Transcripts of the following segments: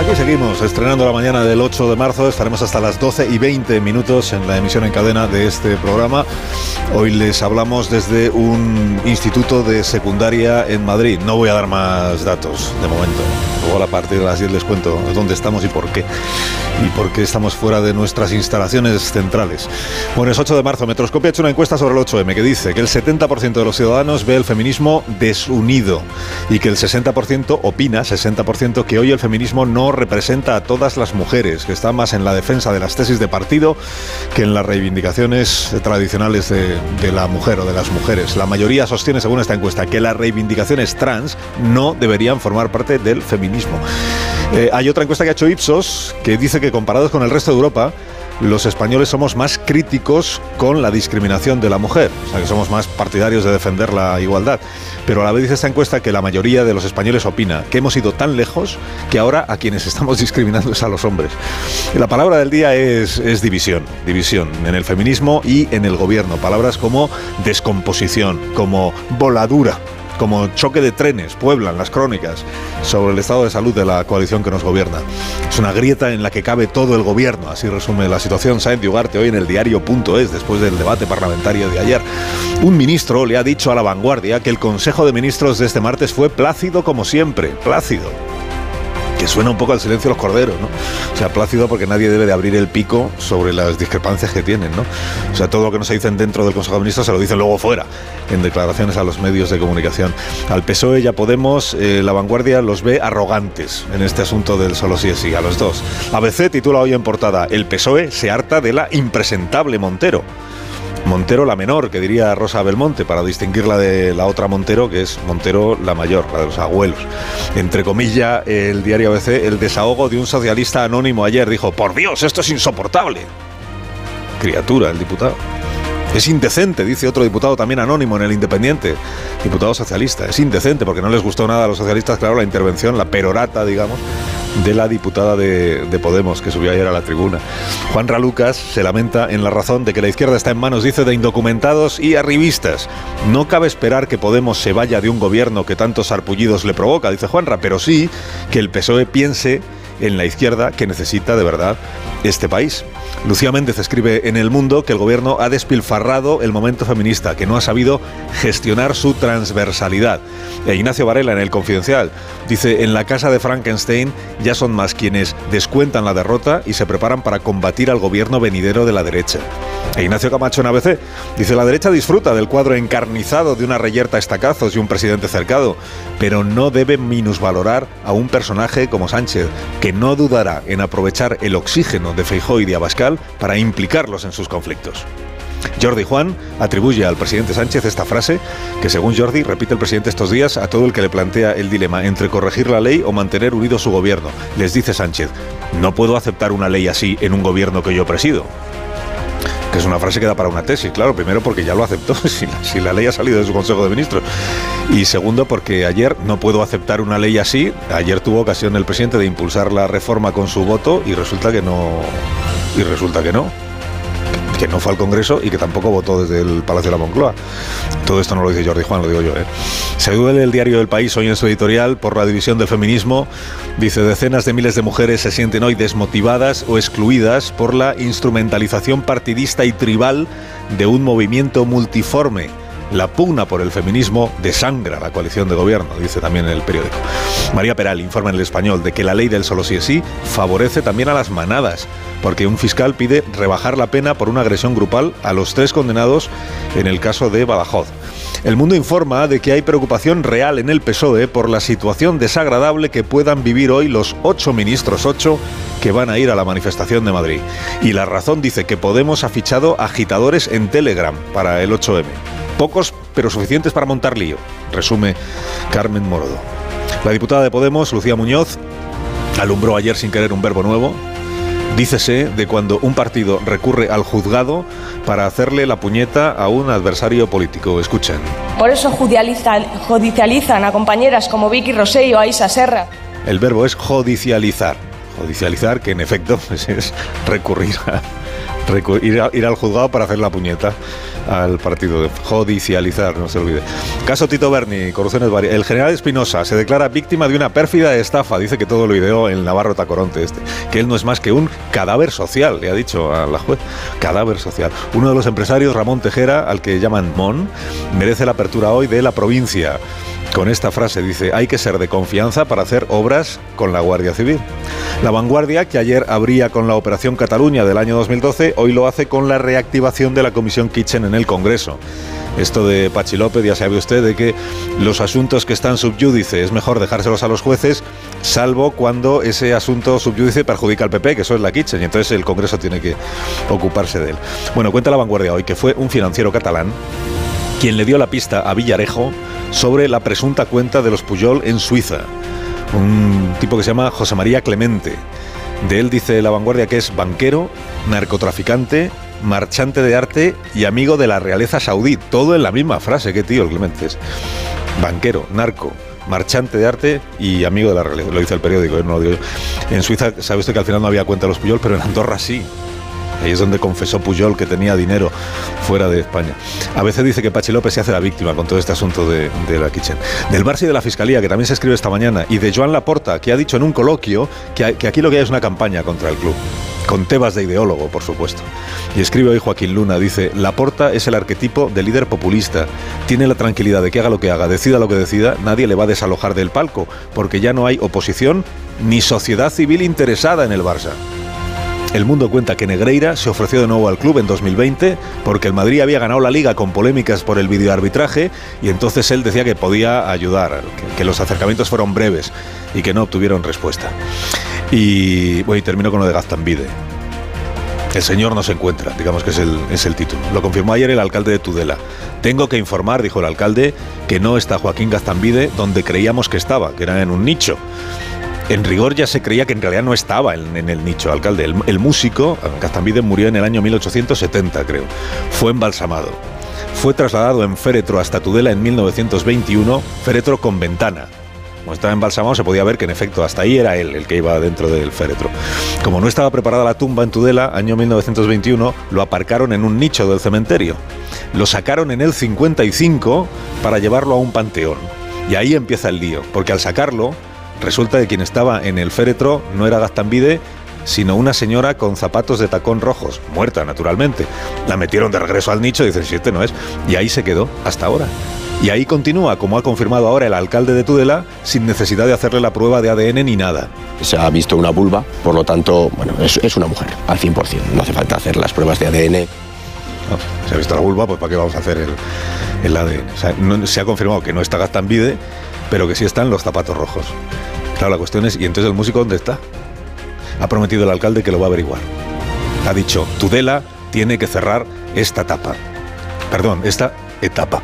Aquí seguimos, estrenando la mañana del 8 de marzo. Estaremos hasta las 12 y 20 minutos en la emisión en cadena de este programa. Hoy les hablamos desde un instituto de secundaria en Madrid. No voy a dar más datos de momento. Luego a partir de las 10 les cuento dónde estamos y por qué. Y por qué estamos fuera de nuestras instalaciones centrales. Bueno, es 8 de marzo. Metroscopia ha hecho una encuesta sobre el 8M que dice que el 70% de los ciudadanos ve el feminismo desunido y que el 60% opina, 60%, que hoy el feminismo no representa a todas las mujeres, que está más en la defensa de las tesis de partido que en las reivindicaciones tradicionales de, la mujer o de las mujeres. La mayoría sostiene, según esta encuesta, que las reivindicaciones trans no deberían formar parte del feminismo. Eh, hay otra encuesta que ha hecho Ipsos que dice que comparados con el resto de Europa, los españoles somos más críticos con la discriminación de la mujer, o sea que somos más partidarios de defender la igualdad. Pero a la vez dice esta encuesta que la mayoría de los españoles opina que hemos ido tan lejos que ahora a quienes estamos discriminando es a los hombres. La palabra del día es, es división, división en el feminismo y en el gobierno. Palabras como descomposición, como voladura como choque de trenes, pueblan las crónicas sobre el estado de salud de la coalición que nos gobierna. Es una grieta en la que cabe todo el gobierno, así resume la situación Sáenz de Ugarte hoy en el diario.es después del debate parlamentario de ayer. Un ministro le ha dicho a la vanguardia que el Consejo de Ministros de este martes fue plácido como siempre, plácido que suena un poco al silencio de los corderos, ¿no? O sea, plácido porque nadie debe de abrir el pico sobre las discrepancias que tienen, ¿no? O sea, todo lo que no se dicen dentro del Consejo de Ministros se lo dicen luego fuera, en declaraciones a los medios de comunicación. Al PSOE ya Podemos, eh, la vanguardia los ve arrogantes en este asunto del solo sí es sí, a los dos. ABC titula hoy en portada, el PSOE se harta de la impresentable Montero. Montero la menor, que diría Rosa Belmonte, para distinguirla de la otra Montero, que es Montero la mayor, la de los abuelos. Entre comillas, el diario ABC, el desahogo de un socialista anónimo ayer dijo, por Dios, esto es insoportable. Criatura, el diputado. Es indecente, dice otro diputado también anónimo en el Independiente, diputado socialista. Es indecente porque no les gustó nada a los socialistas, claro, la intervención, la perorata, digamos, de la diputada de, de Podemos que subió ayer a la tribuna. Juan Ralucas se lamenta en la razón de que la izquierda está en manos, dice, de indocumentados y arribistas. No cabe esperar que Podemos se vaya de un gobierno que tantos arpullidos le provoca, dice Juanra, pero sí que el PSOE piense en la izquierda que necesita de verdad este país. Lucía Méndez escribe en El Mundo que el gobierno ha despilfarrado el momento feminista, que no ha sabido gestionar su transversalidad. E Ignacio Varela en El Confidencial dice, en la casa de Frankenstein ya son más quienes descuentan la derrota y se preparan para combatir al gobierno venidero de la derecha. E Ignacio Camacho en ABC dice, la derecha disfruta del cuadro encarnizado de una reyerta a estacazos y un presidente cercado, pero no debe minusvalorar a un personaje como Sánchez, no dudará en aprovechar el oxígeno de Feijó y de Abascal para implicarlos en sus conflictos. Jordi Juan atribuye al presidente Sánchez esta frase que según Jordi repite el presidente estos días a todo el que le plantea el dilema entre corregir la ley o mantener unido su gobierno. Les dice Sánchez, no puedo aceptar una ley así en un gobierno que yo presido. Es una frase que da para una tesis, claro, primero porque ya lo aceptó, si la, si la ley ha salido de su Consejo de Ministros. Y segundo porque ayer no puedo aceptar una ley así, ayer tuvo ocasión el presidente de impulsar la reforma con su voto y resulta que no... Y resulta que no que no fue al Congreso y que tampoco votó desde el Palacio de la Moncloa. Todo esto no lo dice Jordi Juan, lo digo yo. ¿eh? Se duele el diario del País hoy en su editorial por la división del feminismo. Dice, decenas de miles de mujeres se sienten hoy desmotivadas o excluidas por la instrumentalización partidista y tribal de un movimiento multiforme la pugna por el feminismo desangra la coalición de gobierno, dice también el periódico. María Peral informa en el español de que la ley del solo sí es sí favorece también a las manadas, porque un fiscal pide rebajar la pena por una agresión grupal a los tres condenados en el caso de Badajoz. El mundo informa de que hay preocupación real en el PSOE por la situación desagradable que puedan vivir hoy los ocho ministros, ocho, que van a ir a la manifestación de Madrid. Y la razón dice que Podemos ha fichado agitadores en Telegram para el 8M. Pocos, pero suficientes para montar lío, resume Carmen Morodo. La diputada de Podemos, Lucía Muñoz, alumbró ayer sin querer un verbo nuevo. Dícese de cuando un partido recurre al juzgado para hacerle la puñeta a un adversario político. Escuchen. Por eso judicializan, judicializan a compañeras como Vicky Rosell o Aisa Serra. El verbo es judicializar. Judicializar, que en efecto pues, es recurrir a, ir, al juzgado para hacer la puñeta al partido de judicializar, no se olvide. Caso Tito Berni, corrupciones varias. El general Espinosa se declara víctima de una pérfida estafa. Dice que todo lo ideó el Navarro Tacoronte este. Que él no es más que un cadáver social, le ha dicho a la juez. Cadáver social. Uno de los empresarios, Ramón Tejera, al que llaman Mon, merece la apertura hoy de la provincia con esta frase. Dice, hay que ser de confianza para hacer obras con la Guardia Civil. La vanguardia, que ayer abría con la Operación Cataluña del año 2012, hoy lo hace con la reactivación de la Comisión Kitchen en el Congreso. Esto de Pachi López, ya sabe usted, de que los asuntos que están subyúdice es mejor dejárselos a los jueces, salvo cuando ese asunto subyúdice perjudica al PP, que eso es la Kitchen, y entonces el Congreso tiene que ocuparse de él. Bueno, cuenta la vanguardia hoy que fue un financiero catalán quien le dio la pista a Villarejo sobre la presunta cuenta de los Puyol en Suiza. Un tipo que se llama José María Clemente. De él dice La Vanguardia que es banquero, narcotraficante, marchante de arte y amigo de la realeza saudí. Todo en la misma frase, qué tío el Clemente. Banquero, narco, marchante de arte y amigo de la realeza. Lo dice el periódico, ¿eh? no lo digo yo. En Suiza, sabe usted que al final no había cuenta de los Puyol, pero en Andorra sí. Ahí es donde confesó Puyol que tenía dinero fuera de España. A veces dice que Pachi López se hace la víctima con todo este asunto de, la Kitchen. Del Barça y de la Fiscalía, que también se escribe esta mañana, y de Joan Laporta, que ha dicho en un coloquio que, que aquí lo que hay es una campaña contra el club con tebas de ideólogo, por supuesto. Y escribe hoy Joaquín Luna, dice, Laporta es el arquetipo de líder populista. Tiene la tranquilidad de que haga lo que haga, decida lo que decida, nadie le va a desalojar del palco, porque ya no hay oposición ni sociedad civil interesada en el Barça. El mundo cuenta que Negreira se ofreció de nuevo al club en 2020 porque el Madrid había ganado la liga con polémicas por el videoarbitraje y entonces él decía que podía ayudar, que, los acercamientos fueron breves y que no obtuvieron respuesta. Y bueno, y termino con lo de Gaztambide. El señor no se encuentra, digamos que es el, título. Lo confirmó ayer el alcalde de Tudela. Tengo que informar, dijo el alcalde, que no está Joaquín Gaztambide donde creíamos que estaba, que era en un nicho en rigor ya se creía que en realidad no estaba en, el nicho, alcalde. El, músico, Castambide, murió en el año 1870, creo. Fue embalsamado. Fue trasladado en féretro hasta Tudela en 1921, féretro con ventana. Como estaba embalsamado, se podía ver que en efecto hasta ahí era él el que iba dentro del féretro. Como no estaba preparada la tumba en Tudela, año 1921, lo aparcaron en un nicho del cementerio. Lo sacaron en el 55 para llevarlo a un panteón. Y ahí empieza el lío, porque al sacarlo, Resulta que quien estaba en el féretro no era Gastambide, sino una señora con zapatos de tacón rojos, muerta naturalmente. La metieron de regreso al nicho y dicen, si este no es. Y ahí se quedó hasta ahora. Y ahí continúa, como ha confirmado ahora el alcalde de Tudela, sin necesidad de hacerle la prueba de ADN ni nada. Se ha visto una vulva, por lo tanto, bueno, es, una mujer, al 100%. No hace falta hacer las pruebas de ADN. se ha visto la vulva, pues ¿para qué vamos a hacer el, ADN? se ha confirmado que no está Gastambide, pero que sí están los zapatos rojos. Claro, la cuestión es, ¿y entonces el músico dónde está? Ha prometido el alcalde que lo va a averiguar. Ha dicho, Tudela tiene que cerrar esta etapa. Perdón, esta etapa.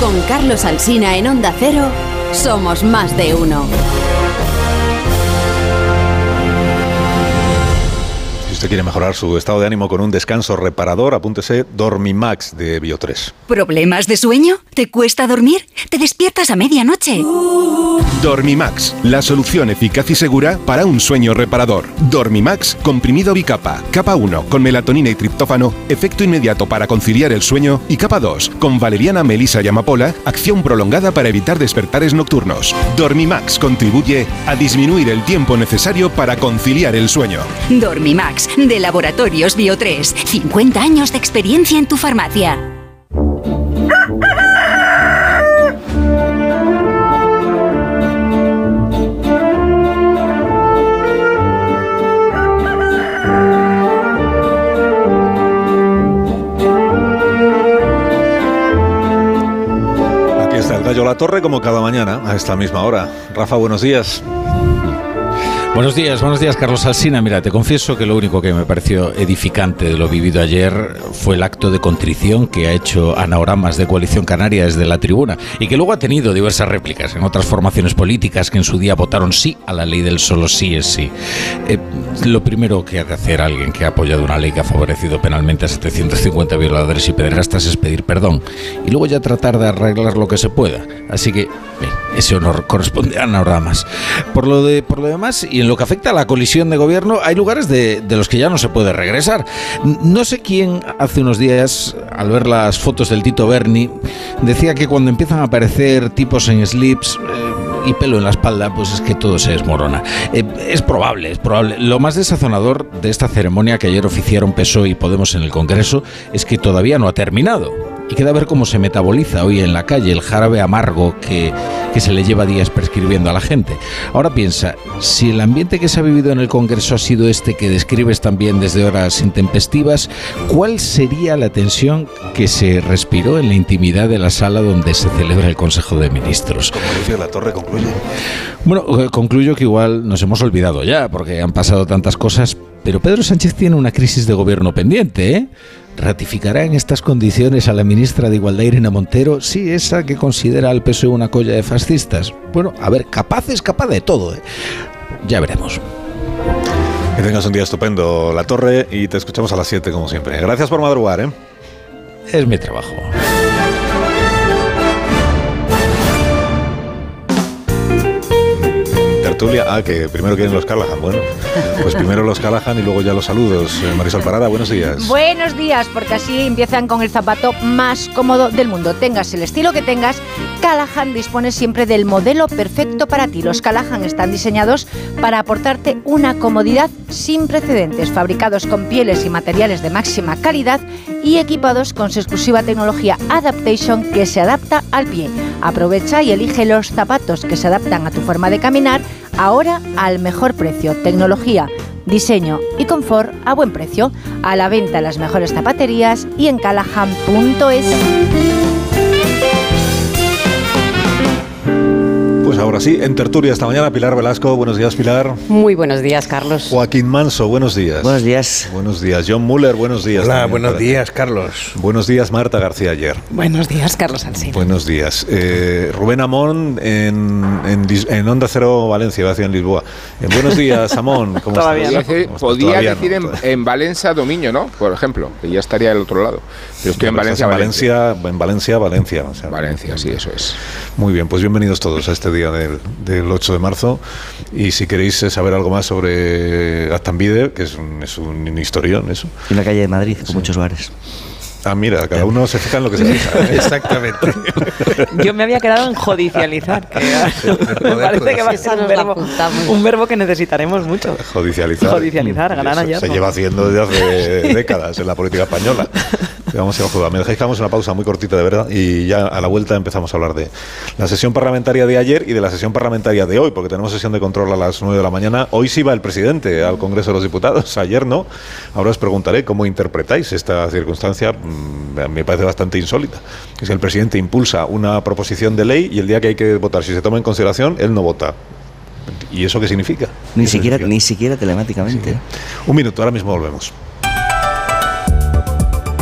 Con Carlos Alsina en Onda Cero, somos más de uno. Quiere mejorar su estado de ánimo con un descanso reparador, apúntese Dormimax de Bio3. ¿Problemas de sueño? ¿Te cuesta dormir? ¿Te despiertas a medianoche? Dormimax, la solución eficaz y segura para un sueño reparador. Dormimax, comprimido bicapa. Capa 1, con melatonina y triptófano, efecto inmediato para conciliar el sueño. Y capa 2, con valeriana, melisa y amapola, acción prolongada para evitar despertares nocturnos. Dormimax contribuye a disminuir el tiempo necesario para conciliar el sueño. Dormimax de Laboratorios Bio3. 50 años de experiencia en tu farmacia. Aquí está el gallo La Torre como cada mañana a esta misma hora. Rafa, buenos días. Buenos días, buenos días Carlos Alsina. Mira, te confieso que lo único que me pareció edificante de lo vivido ayer fue el acto de contrición que ha hecho Anaoramas de Coalición Canaria desde la tribuna y que luego ha tenido diversas réplicas en otras formaciones políticas que en su día votaron sí a la ley del solo sí es sí. Eh, lo primero que ha de hacer alguien que ha apoyado una ley que ha favorecido penalmente a 750 violadores y pederastas es pedir perdón y luego ya tratar de arreglar lo que se pueda. Así que ese honor corresponde a Anaoramas. Por lo, de, por lo demás, y en lo que afecta a la colisión de gobierno, hay lugares de, de, los que ya no se puede regresar. No sé quién hace unos días, al ver las fotos del Tito Berni, decía que cuando empiezan a aparecer tipos en slips... Eh, y pelo en la espalda, pues es que todo se desmorona. Eh, es probable, es probable. Lo más desazonador de esta ceremonia que ayer oficiaron PSOE y Podemos en el Congreso es que todavía no ha terminado y queda ver cómo se metaboliza hoy en la calle el jarabe amargo que, que, se le lleva días prescribiendo a la gente. Ahora piensa, si el ambiente que se ha vivido en el Congreso ha sido este que describes también desde horas intempestivas, ¿cuál sería la tensión que se respiró en la intimidad de la sala donde se celebra el Consejo de Ministros? Concluye la torre, concluye. Bueno, concluyo que igual nos hemos olvidado ya, porque han pasado tantas cosas, pero Pedro Sánchez tiene una crisis de gobierno pendiente, ¿eh? ¿Ratificará en estas condiciones a la ministra de Igualdad Irene Montero? Sí, esa que considera al PSOE una colla de fascistas. Bueno, a ver, capaz es capaz de todo. ¿eh? Ya veremos. Que tengas un día estupendo, La Torre, y te escuchamos a las 7 como siempre. Gracias por madrugar, ¿eh? Es mi trabajo. Ah, que primero quieren los Callahan. Bueno, pues primero los Callahan y luego ya los saludos. Eh, Marisol Parada, buenos días. Buenos días, porque así empiezan con el zapato más cómodo del mundo. Tengas el estilo que tengas, Callahan dispone siempre del modelo perfecto para ti. Los Callahan están diseñados para aportarte una comodidad sin precedentes, fabricados con pieles y materiales de máxima calidad y equipados con su exclusiva tecnología Adaptation que se adapta al pie. Aprovecha y elige los zapatos que se adaptan a tu forma de caminar ahora al mejor precio. Tecnología, diseño y confort a buen precio. A la venta en las mejores zapaterías y en callahan.es. ahora sí, en tertulia esta mañana, Pilar Velasco. Buenos días, Pilar. Muy buenos días, Carlos. Joaquín Manso, buenos días. Buenos días. Buenos días. John Muller, buenos días. Hola, buenos días, Carlos. Buenos días, Marta García ayer. Buenos días, Carlos Alcina. Buenos días. Eh, Rubén Amón en, en, en, Onda Cero Valencia, iba a decir en Lisboa. Eh, buenos días, Amón. ¿Cómo Todavía estás? no. ¿Cómo Podía decir en, en, Valencia Domiño, ¿no? Por ejemplo, que ya estaría del otro lado. Pero estoy en Valencia, en Valencia, en Valencia, Valencia. O sea, Valencia, sí, eso es. Muy bien, pues bienvenidos todos a este día del, del 8 de marzo. Y si queréis saber algo más sobre Aztambide, que es un, es un historión, eso. Y una calle de Madrid con sí. muchos bares. Ah, mira, cada uno se fija en lo que se fija. ¿eh? Exactamente. Yo me había quedado en judicializar. Que me parece que va a ser un verbo, un verbo, que necesitaremos mucho. Judicializar. Judicializar, ganar allá. Se lleva haciendo desde hace décadas en la política española. Vamos a jugar. Me dejáis que hagamos una pausa muy cortita, de verdad, y ya a la vuelta empezamos a hablar de la sesión parlamentaria de ayer y de la sesión parlamentaria de hoy, porque tenemos sesión de control a las 9 de la mañana. Hoy sí va el presidente al Congreso de los Diputados, ayer no. Ahora os preguntaré cómo interpretáis esta circunstancia, me parece bastante insólita. Es que el presidente impulsa una proposición de ley y el día que hay que votar, si se toma en consideración, él no vota. ¿Y eso qué significa? Ni, ¿Qué siquiera, significa? ni siquiera telemáticamente. Sí. Un minuto, ahora mismo volvemos.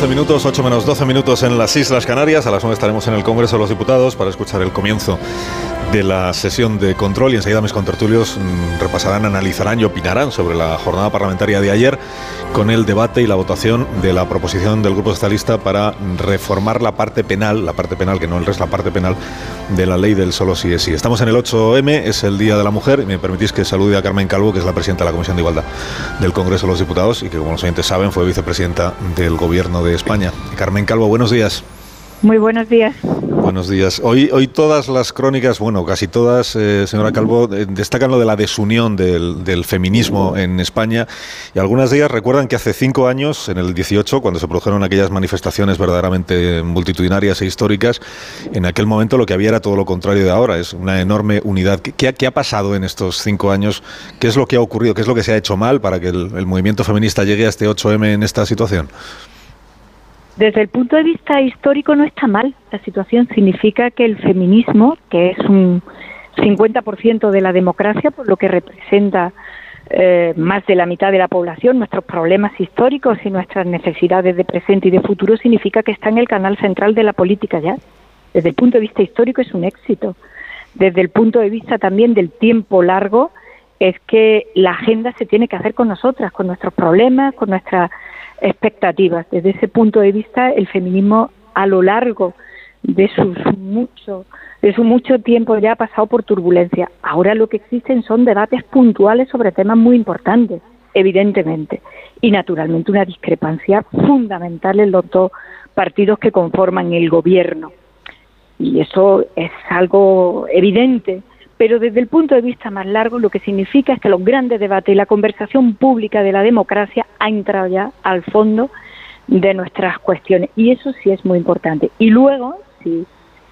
12 minutos, 8 menos 12 minutos en las Islas Canarias. A las 9 estaremos en el Congreso de los Diputados para escuchar el comienzo de la sesión de control y enseguida mis contertulios mmm, repasarán, analizarán y opinarán sobre la jornada parlamentaria de ayer con el debate y la votación de la proposición del Grupo Socialista para reformar la parte penal, la parte penal que no el resto, la parte penal de la ley del solo sí es sí. Estamos en el 8M, es el Día de la Mujer y me permitís que salude a Carmen Calvo, que es la presidenta de la Comisión de Igualdad del Congreso de los Diputados y que como los oyentes saben fue vicepresidenta del Gobierno de España. Carmen Calvo, buenos días. Muy buenos días. Buenos días. Hoy, hoy todas las crónicas, bueno, casi todas, eh, señora Calvo, eh, destacan lo de la desunión del, del, feminismo en España y algunas de ellas recuerdan que hace cinco años, en el 18, cuando se produjeron aquellas manifestaciones verdaderamente multitudinarias e históricas, en aquel momento lo que había era todo lo contrario de ahora, es una enorme unidad. ¿Qué, qué ha pasado en estos cinco años? ¿Qué es lo que ha ocurrido? ¿Qué es lo que se ha hecho mal para que el, el movimiento feminista llegue a este 8M en esta situación? Desde el punto de vista histórico no está mal. La situación significa que el feminismo, que es un 50% de la democracia, por lo que representa eh, más de la mitad de la población, nuestros problemas históricos y nuestras necesidades de presente y de futuro, significa que está en el canal central de la política ya. Desde el punto de vista histórico es un éxito. Desde el punto de vista también del tiempo largo, es que la agenda se tiene que hacer con nosotras, con nuestros problemas, con nuestras expectativas. Desde ese punto de vista, el feminismo a lo largo de sus mucho, de su mucho tiempo ya ha pasado por turbulencia. Ahora lo que existen son debates puntuales sobre temas muy importantes, evidentemente, y naturalmente una discrepancia fundamental en los dos partidos que conforman el gobierno. Y eso es algo evidente pero desde el punto de vista más largo lo que significa es que los grandes debates y la conversación pública de la democracia ha entrado ya al fondo de nuestras cuestiones y eso sí es muy importante. Y luego, si,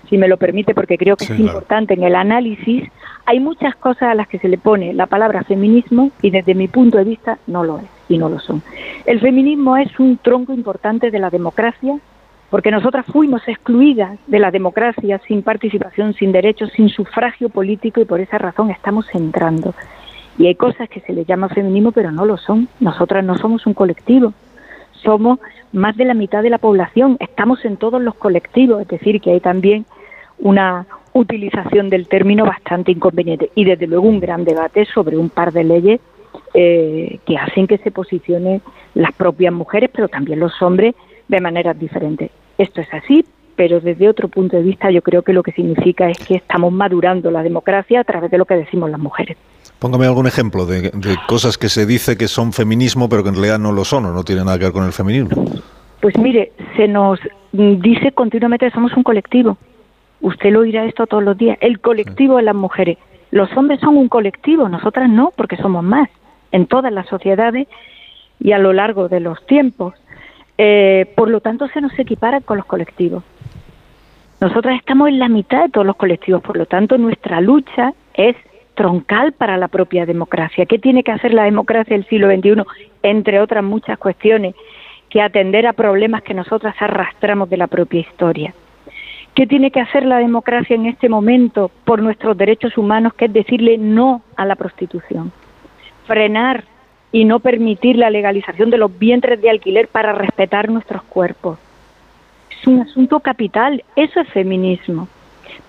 si me lo permite, porque creo que es importante en el análisis, hay muchas cosas a las que se le pone la palabra feminismo y desde mi punto de vista no lo es y no lo son. El feminismo es un tronco importante de la democracia porque nosotras fuimos excluidas de la democracia sin participación, sin derechos, sin sufragio político y por esa razón estamos entrando. Y hay cosas que se le llama feminismo pero no lo son. Nosotras no somos un colectivo, somos más de la mitad de la población, estamos en todos los colectivos, es decir, que hay también una utilización del término bastante inconveniente y desde luego un gran debate sobre un par de leyes eh, que hacen que se posicionen las propias mujeres, pero también los hombres de maneras diferentes. Esto es así, pero desde otro punto de vista yo creo que lo que significa es que estamos madurando la democracia a través de lo que decimos las mujeres. Póngame algún ejemplo de, cosas que se dice que son feminismo, pero que en realidad no lo son o no tienen nada que ver con el feminismo. Pues mire, se nos dice continuamente que somos un colectivo. Usted lo oirá esto todos los días. El colectivo de las mujeres. Los hombres son un colectivo, nosotras no, porque somos más en todas las sociedades y a lo largo de los tiempos. Eh, por lo tanto, se nos equipara con los colectivos. Nosotras estamos en la mitad de todos los colectivos, por lo tanto, nuestra lucha es troncal para la propia democracia. ¿Qué tiene que hacer la democracia del siglo XXI? Entre otras muchas cuestiones, que atender a problemas que nosotras arrastramos de la propia historia. ¿Qué tiene que hacer la democracia en este momento por nuestros derechos humanos, que es decirle no a la prostitución? Frenar y no permitir la legalización de los vientres de alquiler para respetar nuestros cuerpos. Es un asunto capital, eso es feminismo.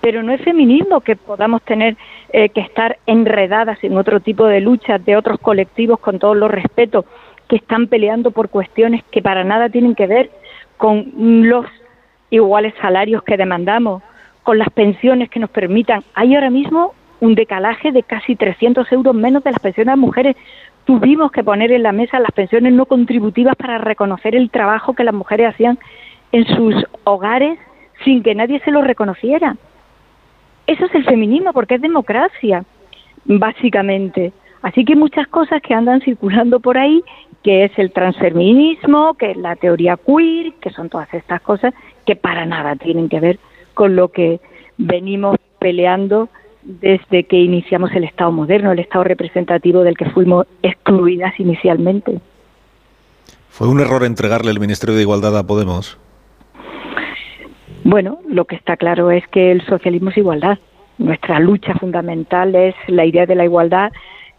Pero no es feminismo que podamos tener eh, que estar enredadas en otro tipo de luchas de otros colectivos con todos los respetos que están peleando por cuestiones que para nada tienen que ver con los iguales salarios que demandamos, con las pensiones que nos permitan. Hay ahora mismo un decalaje de casi 300 euros menos de las pensiones de mujeres tuvimos que poner en la mesa las pensiones no contributivas para reconocer el trabajo que las mujeres hacían en sus hogares sin que nadie se lo reconociera. Eso es el feminismo porque es democracia, básicamente. Así que muchas cosas que andan circulando por ahí, que es el transfeminismo, que es la teoría queer, que son todas estas cosas que para nada tienen que ver con lo que venimos peleando desde que iniciamos el Estado moderno, el Estado representativo del que fuimos excluidas inicialmente. ¿Fue un error entregarle el Ministerio de Igualdad a Podemos? Bueno, lo que está claro es que el socialismo es igualdad. Nuestra lucha fundamental es la idea de la igualdad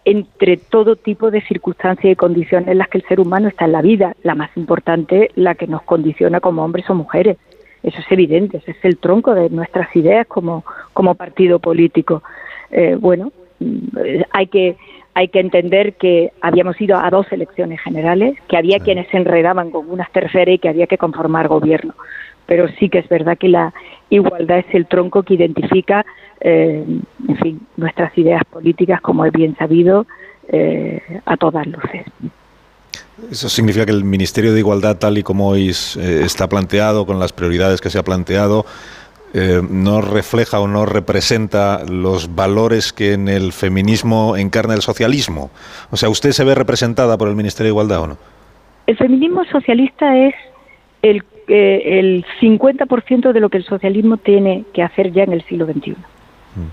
entre todo tipo de circunstancias y condiciones en las que el ser humano está en la vida. La más importante, la que nos condiciona como hombres o mujeres. Eso es evidente, ese es el tronco de nuestras ideas como, como partido político. Eh, bueno, mm, hay que hay que entender que habíamos ido a dos elecciones generales, que había quienes se enredaban con unas terceras y que había que conformar gobierno. Pero sí que es verdad que la igualdad es el tronco que identifica, eh, en fin, nuestras ideas políticas, como es bien sabido, eh, a todas luces. Eso significa que el Ministerio de Igualdad, tal y como hoy eh, está planteado, con las prioridades que se ha planteado, eh, no refleja o no representa los valores que en el feminismo encarna el socialismo? O sea, ¿usted se ve representada por el Ministerio de Igualdad o no? El feminismo socialista es el, eh, el 50% de lo que el socialismo tiene que hacer ya en el siglo XXI,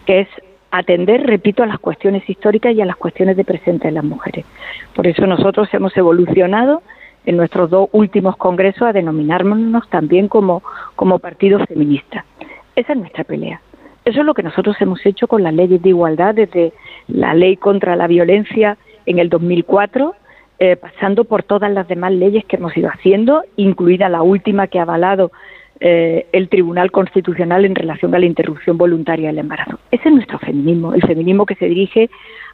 que es atender, repito, a las cuestiones históricas y a las cuestiones de presente de las mujeres. Por eso nosotros hemos evolucionado en nuestros dos últimos congresos a denominarnos también como, como partido feminista. Esa es nuestra pelea. Eso es lo que nosotros hemos hecho con las leyes de igualdad, desde la ley contra la violencia en el 2004, eh, pasando por todas las demás leyes que hemos ido haciendo, incluida la última que ha avalado eh, el Tribunal Constitucional en relación a la interrupción voluntaria del embarazo. Ese es nuestro feminismo, el feminismo que se dirige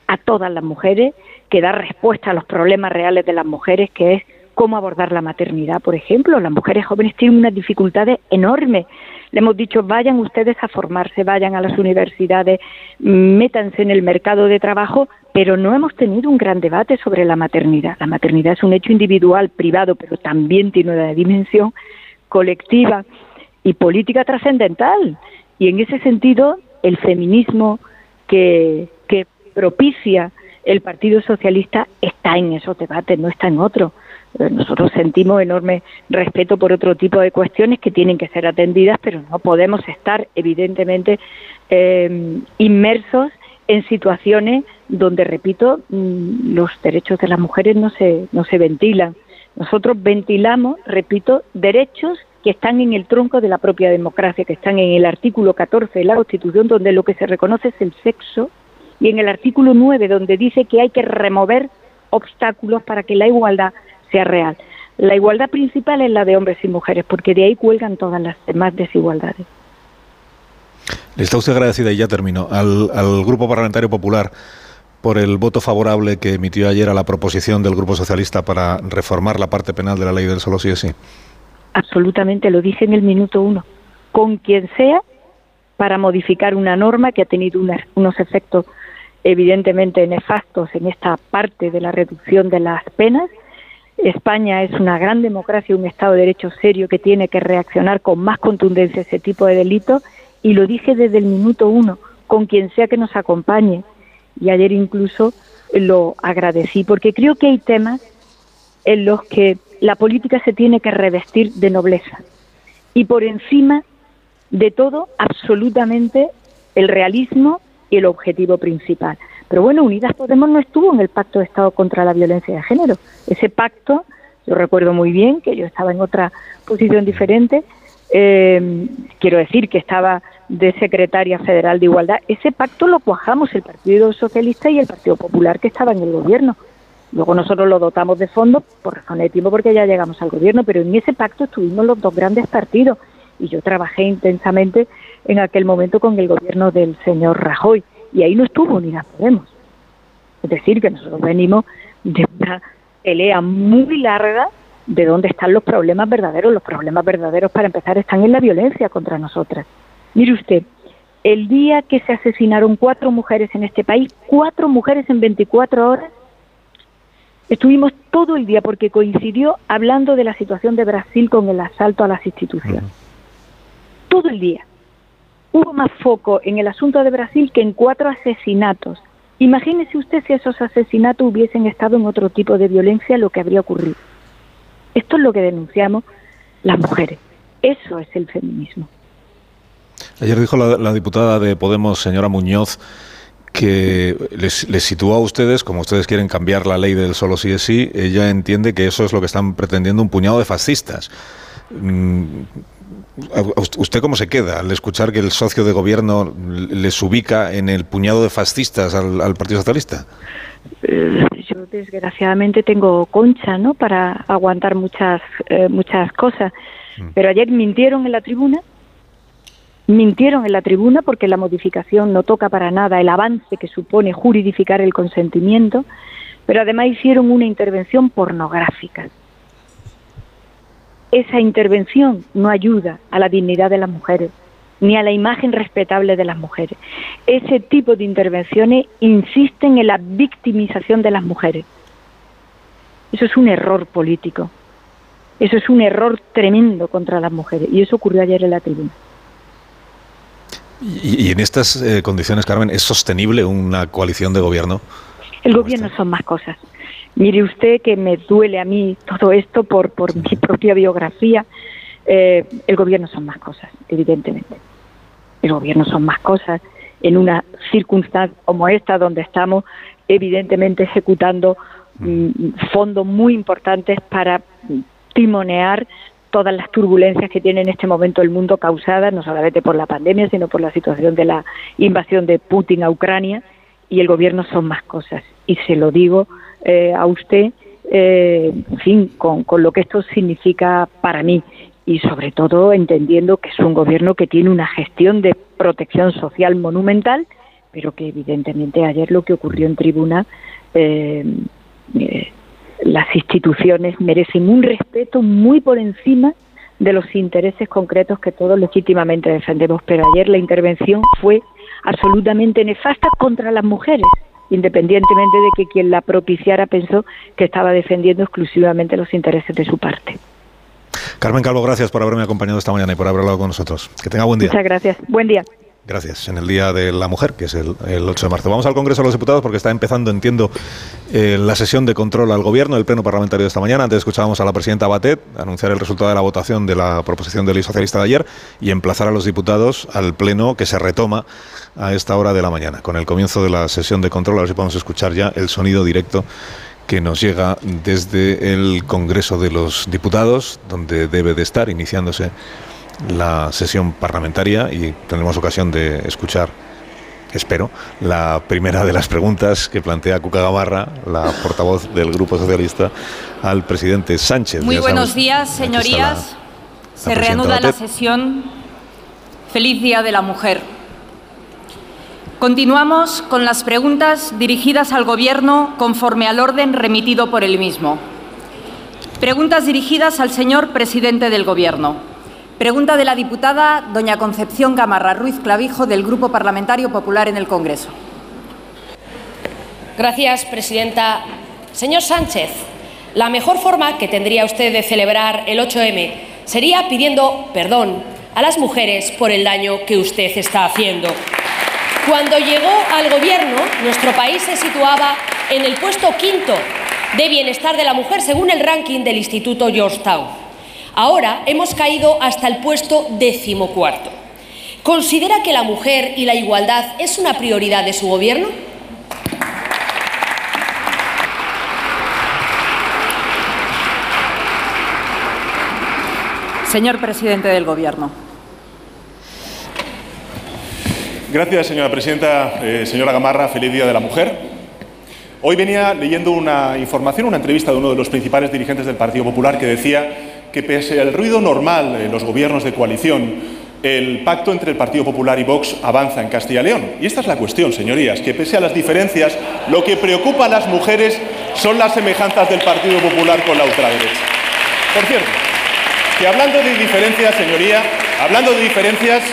a todas las mujeres, que da respuesta a los problemas reales de las mujeres, que es cómo abordar la maternidad, por ejemplo. Las mujeres jóvenes tienen unas dificultades enormes. Le hemos dicho, vayan ustedes a formarse, vayan a las universidades, métanse en el mercado de trabajo, pero no hemos tenido un gran debate sobre la maternidad. La maternidad es un hecho individual, privado, pero también tiene una dimensión colectiva y política trascendental. Y en ese sentido, el feminismo que, propicia el Partido Socialista está en esos debates, no está en otros. Eh, nosotros sentimos enorme respeto por otro tipo de cuestiones que tienen que ser atendidas, pero no podemos estar, evidentemente, eh, inmersos en situaciones donde, repito, mm, los derechos de las mujeres no se, no se ventilan. Nosotros ventilamos, repito, derechos que están en el tronco de la propia democracia, que están en el artículo 14 de la Constitución, donde lo que se reconoce es el sexo, y en el artículo 9, donde dice que hay que remover obstáculos para que la igualdad sea real. La igualdad principal es la de hombres y mujeres, porque de ahí cuelgan todas las demás desigualdades. Le está usted agradecida, y ya termino, al, Grupo Parlamentario Popular por el voto favorable que emitió ayer a la proposición del Grupo Socialista para reformar la parte penal de la ley del solo sí es sí? Absolutamente, lo dije en el minuto uno. Con quien sea para modificar una norma que ha tenido unos efectos evidentemente nefastos en esta parte de la reducción de las penas. España es una gran democracia, un Estado de Derecho serio que tiene que reaccionar con más contundencia a ese tipo de delitos y lo dije desde el minuto uno, con quien sea que nos acompañe, y ayer incluso lo agradecí, porque creo que hay temas en los que la política se tiene que revestir de nobleza y por encima de todo absolutamente el realismo y el objetivo principal. Pero bueno, Unidas Podemos no estuvo en el Pacto de Estado contra la Violencia de Género. Ese pacto, yo recuerdo muy bien que yo estaba en otra posición diferente, eh, quiero decir que estaba de secretaria federal de igualdad. Ese pacto lo cuajamos el Partido Socialista y el Partido Popular que estaba en el gobierno. Luego nosotros lo dotamos de fondos por razón de tiempo porque ya llegamos al gobierno, pero en ese pacto estuvimos los dos grandes partidos y yo trabajé intensamente en aquel momento con el gobierno del señor Rajoy y ahí no estuvo Unidas Podemos. Es decir, que nosotros venimos de una pelea muy larga de dónde están los problemas verdaderos. Los problemas verdaderos, para empezar, están en la violencia contra nosotras. Mire usted, el día que se asesinaron cuatro mujeres en este país, cuatro mujeres en 24 horas, estuvimos todo el día porque coincidió hablando de la situación de Brasil con el asalto a las instituciones. Todo el día. Hubo más foco en el asunto de Brasil que en cuatro asesinatos. Imagínese usted si esos asesinatos hubiesen estado en otro tipo de violencia, lo que habría ocurrido. Esto es lo que denunciamos las mujeres. Eso es el feminismo. Ayer dijo la, diputada de Podemos, señora Muñoz, que les, les, sitúa a ustedes, como ustedes quieren cambiar la ley del solo sí es sí, ella entiende que eso es lo que están pretendiendo un puñado de fascistas. Mm, ¿Usted cómo se queda al escuchar que el socio de gobierno les ubica en el puñado de fascistas al, Partido Socialista? Eh, yo desgraciadamente tengo concha, ¿no? Para aguantar muchas eh, muchas cosas. Mm. Pero ayer mintieron en la tribuna Mintieron en la tribuna porque la modificación no toca para nada el avance que supone juridificar el consentimiento, pero además hicieron una intervención pornográfica. Esa intervención no ayuda a la dignidad de las mujeres ni a la imagen respetable de las mujeres. Ese tipo de intervenciones insisten en la victimización de las mujeres. Eso es un error político. Eso es un error tremendo contra las mujeres. Y eso ocurrió ayer en la tribuna. ¿Y, en estas eh, condiciones, Carmen, es sostenible una coalición de gobierno? El gobierno son más cosas. Mire usted que me duele a mí todo esto por, por mi propia biografía. Eh, el gobierno son más cosas, evidentemente. El gobierno son más cosas. En una circunstancia como esta, donde estamos evidentemente ejecutando mm, fondos muy importantes para timonear todas las turbulencias que tiene en este momento el mundo causadas no solamente por la pandemia, sino por la situación de la invasión de Putin a Ucrania y el gobierno son más cosas. Y se lo digo eh, a usted, eh, en fin, con, lo que esto significa para mí y sobre todo entendiendo que es un gobierno que tiene una gestión de protección social monumental, pero que evidentemente ayer lo que ocurrió en tribuna, eh, las instituciones merecen un respeto muy por encima de los intereses concretos que todos legítimamente defendemos. Pero ayer la intervención fue absolutamente nefasta contra las mujeres, independientemente de que quien la propiciara pensó que estaba defendiendo exclusivamente los intereses de su parte. Carmen Calvo, gracias por haberme acompañado esta mañana y por haber hablado con nosotros. Que tenga buen día. Muchas gracias. Buen día. Gracias. En el Día de la Mujer, que es el, 8 de marzo. Vamos al Congreso de los Diputados porque está empezando, entiendo, eh, la sesión de control al Gobierno, el Pleno Parlamentario de esta mañana. Antes escuchábamos a la presidenta Batet anunciar el resultado de la votación de la proposición de ley socialista de ayer y emplazar a los diputados al Pleno que se retoma a esta hora de la mañana. Con el comienzo de la sesión de control, a ver si podemos escuchar ya el sonido directo que nos llega desde el Congreso de los Diputados, donde debe de estar iniciándose la sesión parlamentaria y tendremos ocasión de escuchar, espero, la primera de las preguntas que plantea Cuca Gamarra, la portavoz del Grupo Socialista, al presidente Sánchez. Muy buenos días, señorías. Se reanuda la sesión. Feliz Día de la Mujer. Continuamos con las preguntas dirigidas al Gobierno conforme al orden remitido por el mismo. Preguntas dirigidas al señor presidente del Gobierno. Pregunta de la diputada doña Concepción Gamarra Ruiz Clavijo del Grupo Parlamentario Popular en el Congreso. Gracias, presidenta. Señor Sánchez, la mejor forma que tendría usted de celebrar el 8M sería pidiendo perdón a las mujeres por el daño que usted está haciendo. Cuando llegó al Gobierno, nuestro país se situaba en el puesto quinto de bienestar de la mujer según el ranking del Instituto Georgetown. Ahora hemos caído hasta el puesto decimocuarto. ¿Considera que la mujer y la igualdad es una prioridad de su gobierno? Señor presidente del Gobierno. Gracias, señora presidenta. Eh, señora Gamarra, feliz Día de la Mujer. Hoy venía leyendo una información, una entrevista de uno de los principales dirigentes del Partido Popular que decía que pese al ruido normal en los gobiernos de coalición, el pacto entre el Partido Popular y Vox avanza en Castilla y León. Y esta es la cuestión, señorías, que pese a las diferencias, lo que preocupa a las mujeres son las semejanzas del Partido Popular con la ultraderecha. Por cierto, que hablando de diferencias, señoría, hablando de diferencias,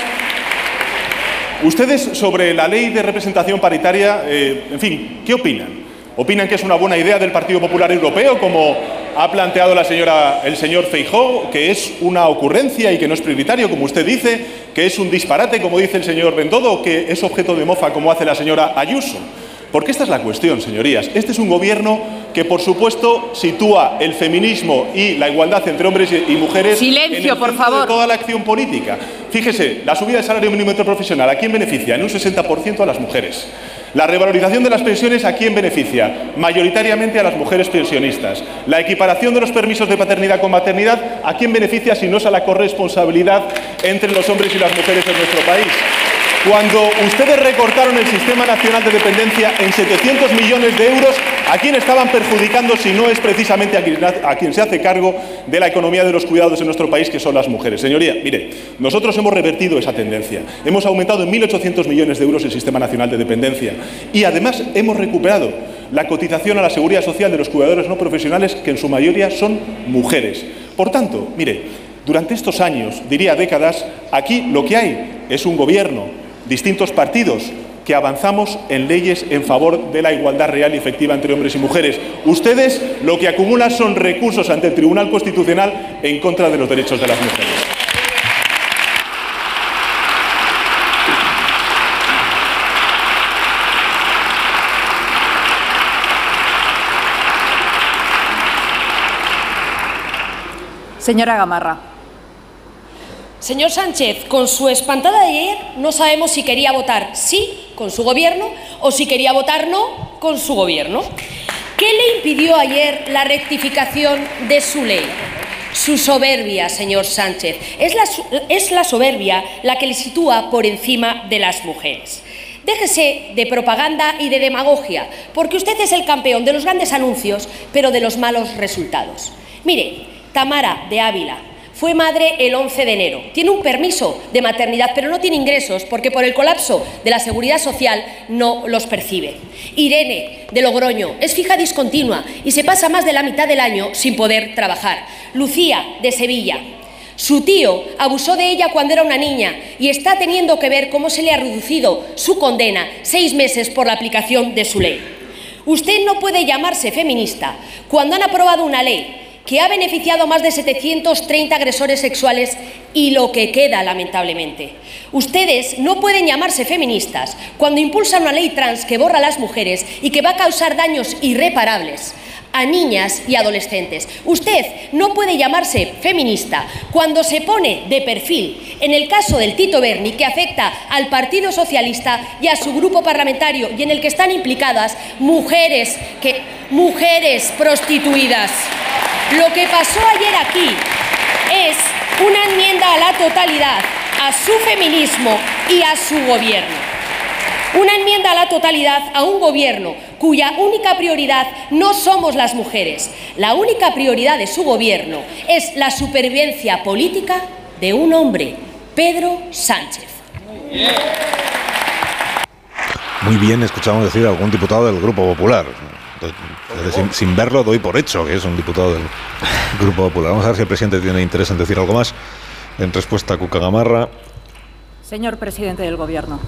ustedes sobre la ley de representación paritaria, eh, en fin, ¿qué opinan? ¿Opinan que es una buena idea del Partido Popular Europeo como ha planteado la señora, el señor Feijó que es una ocurrencia y que no es prioritario, como usted dice, que es un disparate, como dice el señor Bendodo, que es objeto de mofa, como hace la señora Ayuso. Porque esta es la cuestión, señorías. Este es un gobierno que, por supuesto, sitúa el feminismo y la igualdad entre hombres y mujeres Silencio, en por favor. de toda la acción política. Fíjese, la subida del salario mínimo interprofesional, ¿a quién beneficia? En un 60% a las mujeres. La revalorización de las pensiones, ¿a quién beneficia? Mayoritariamente a las mujeres pensionistas. La equiparación de los permisos de paternidad con maternidad, ¿a quién beneficia si no es a la corresponsabilidad entre los hombres y las mujeres en nuestro país? Cuando ustedes recortaron el Sistema Nacional de Dependencia en 700 millones de euros, ¿a quién estaban perjudicando si no es precisamente a quien, se hace cargo de la economía de los cuidados en nuestro país, que son las mujeres? Señoría, mire, nosotros hemos revertido esa tendencia. Hemos aumentado en 1.800 millones de euros el Sistema Nacional de Dependencia y además hemos recuperado la cotización a la seguridad social de los cuidadores no profesionales, que en su mayoría son mujeres. Por tanto, mire, durante estos años, diría décadas, aquí lo que hay es un gobierno distintos partidos que avanzamos en leyes en favor de la igualdad real y efectiva entre hombres y mujeres. Ustedes lo que acumulan son recursos ante el Tribunal Constitucional en contra de los derechos de las mujeres. Señora Gamarra. Señor Sánchez, con su espantada de ayer no sabemos si quería votar sí con su gobierno o si quería votar no con su gobierno. ¿Qué le impidió ayer la rectificación de su ley? Su soberbia, señor Sánchez. Es la, es la soberbia la que le sitúa por encima de las mujeres. Déjese de propaganda y de demagogia, porque usted es el campeón de los grandes anuncios, pero de los malos resultados. Mire, Tamara de Ávila, fue madre el 11 de enero. Tiene un permiso de maternidad, pero no tiene ingresos porque por el colapso de la seguridad social no los percibe. Irene, de Logroño, es fija discontinua y se pasa más de la mitad del año sin poder trabajar. Lucía, de Sevilla, su tío abusó de ella cuando era una niña y está teniendo que ver cómo se le ha reducido su condena seis meses por la aplicación de su ley. Usted no puede llamarse feminista cuando han aprobado una ley que ha beneficiado a más de 730 agresores sexuales y lo que queda, lamentablemente. Ustedes no pueden llamarse feministas cuando impulsan una ley trans que borra a las mujeres y que va a causar daños irreparables a niñas y adolescentes. Usted no puede llamarse feminista cuando se pone de perfil en el caso del Tito Berni que afecta al Partido Socialista y a su grupo parlamentario y en el que están implicadas mujeres que mujeres prostituidas. Lo que pasó ayer aquí es una enmienda a la totalidad a su feminismo y a su gobierno. Una enmienda a la totalidad a un gobierno cuya única prioridad no somos las mujeres. La única prioridad de su gobierno es la supervivencia política de un hombre, Pedro Sánchez. Muy bien, escuchamos decir a algún diputado del Grupo Popular. Sin, sin, verlo doy por hecho que es un diputado del Grupo Popular. Vamos a ver si el presidente tiene interés en decir algo más. En respuesta a Cuca Gamarra. Señor presidente del Gobierno.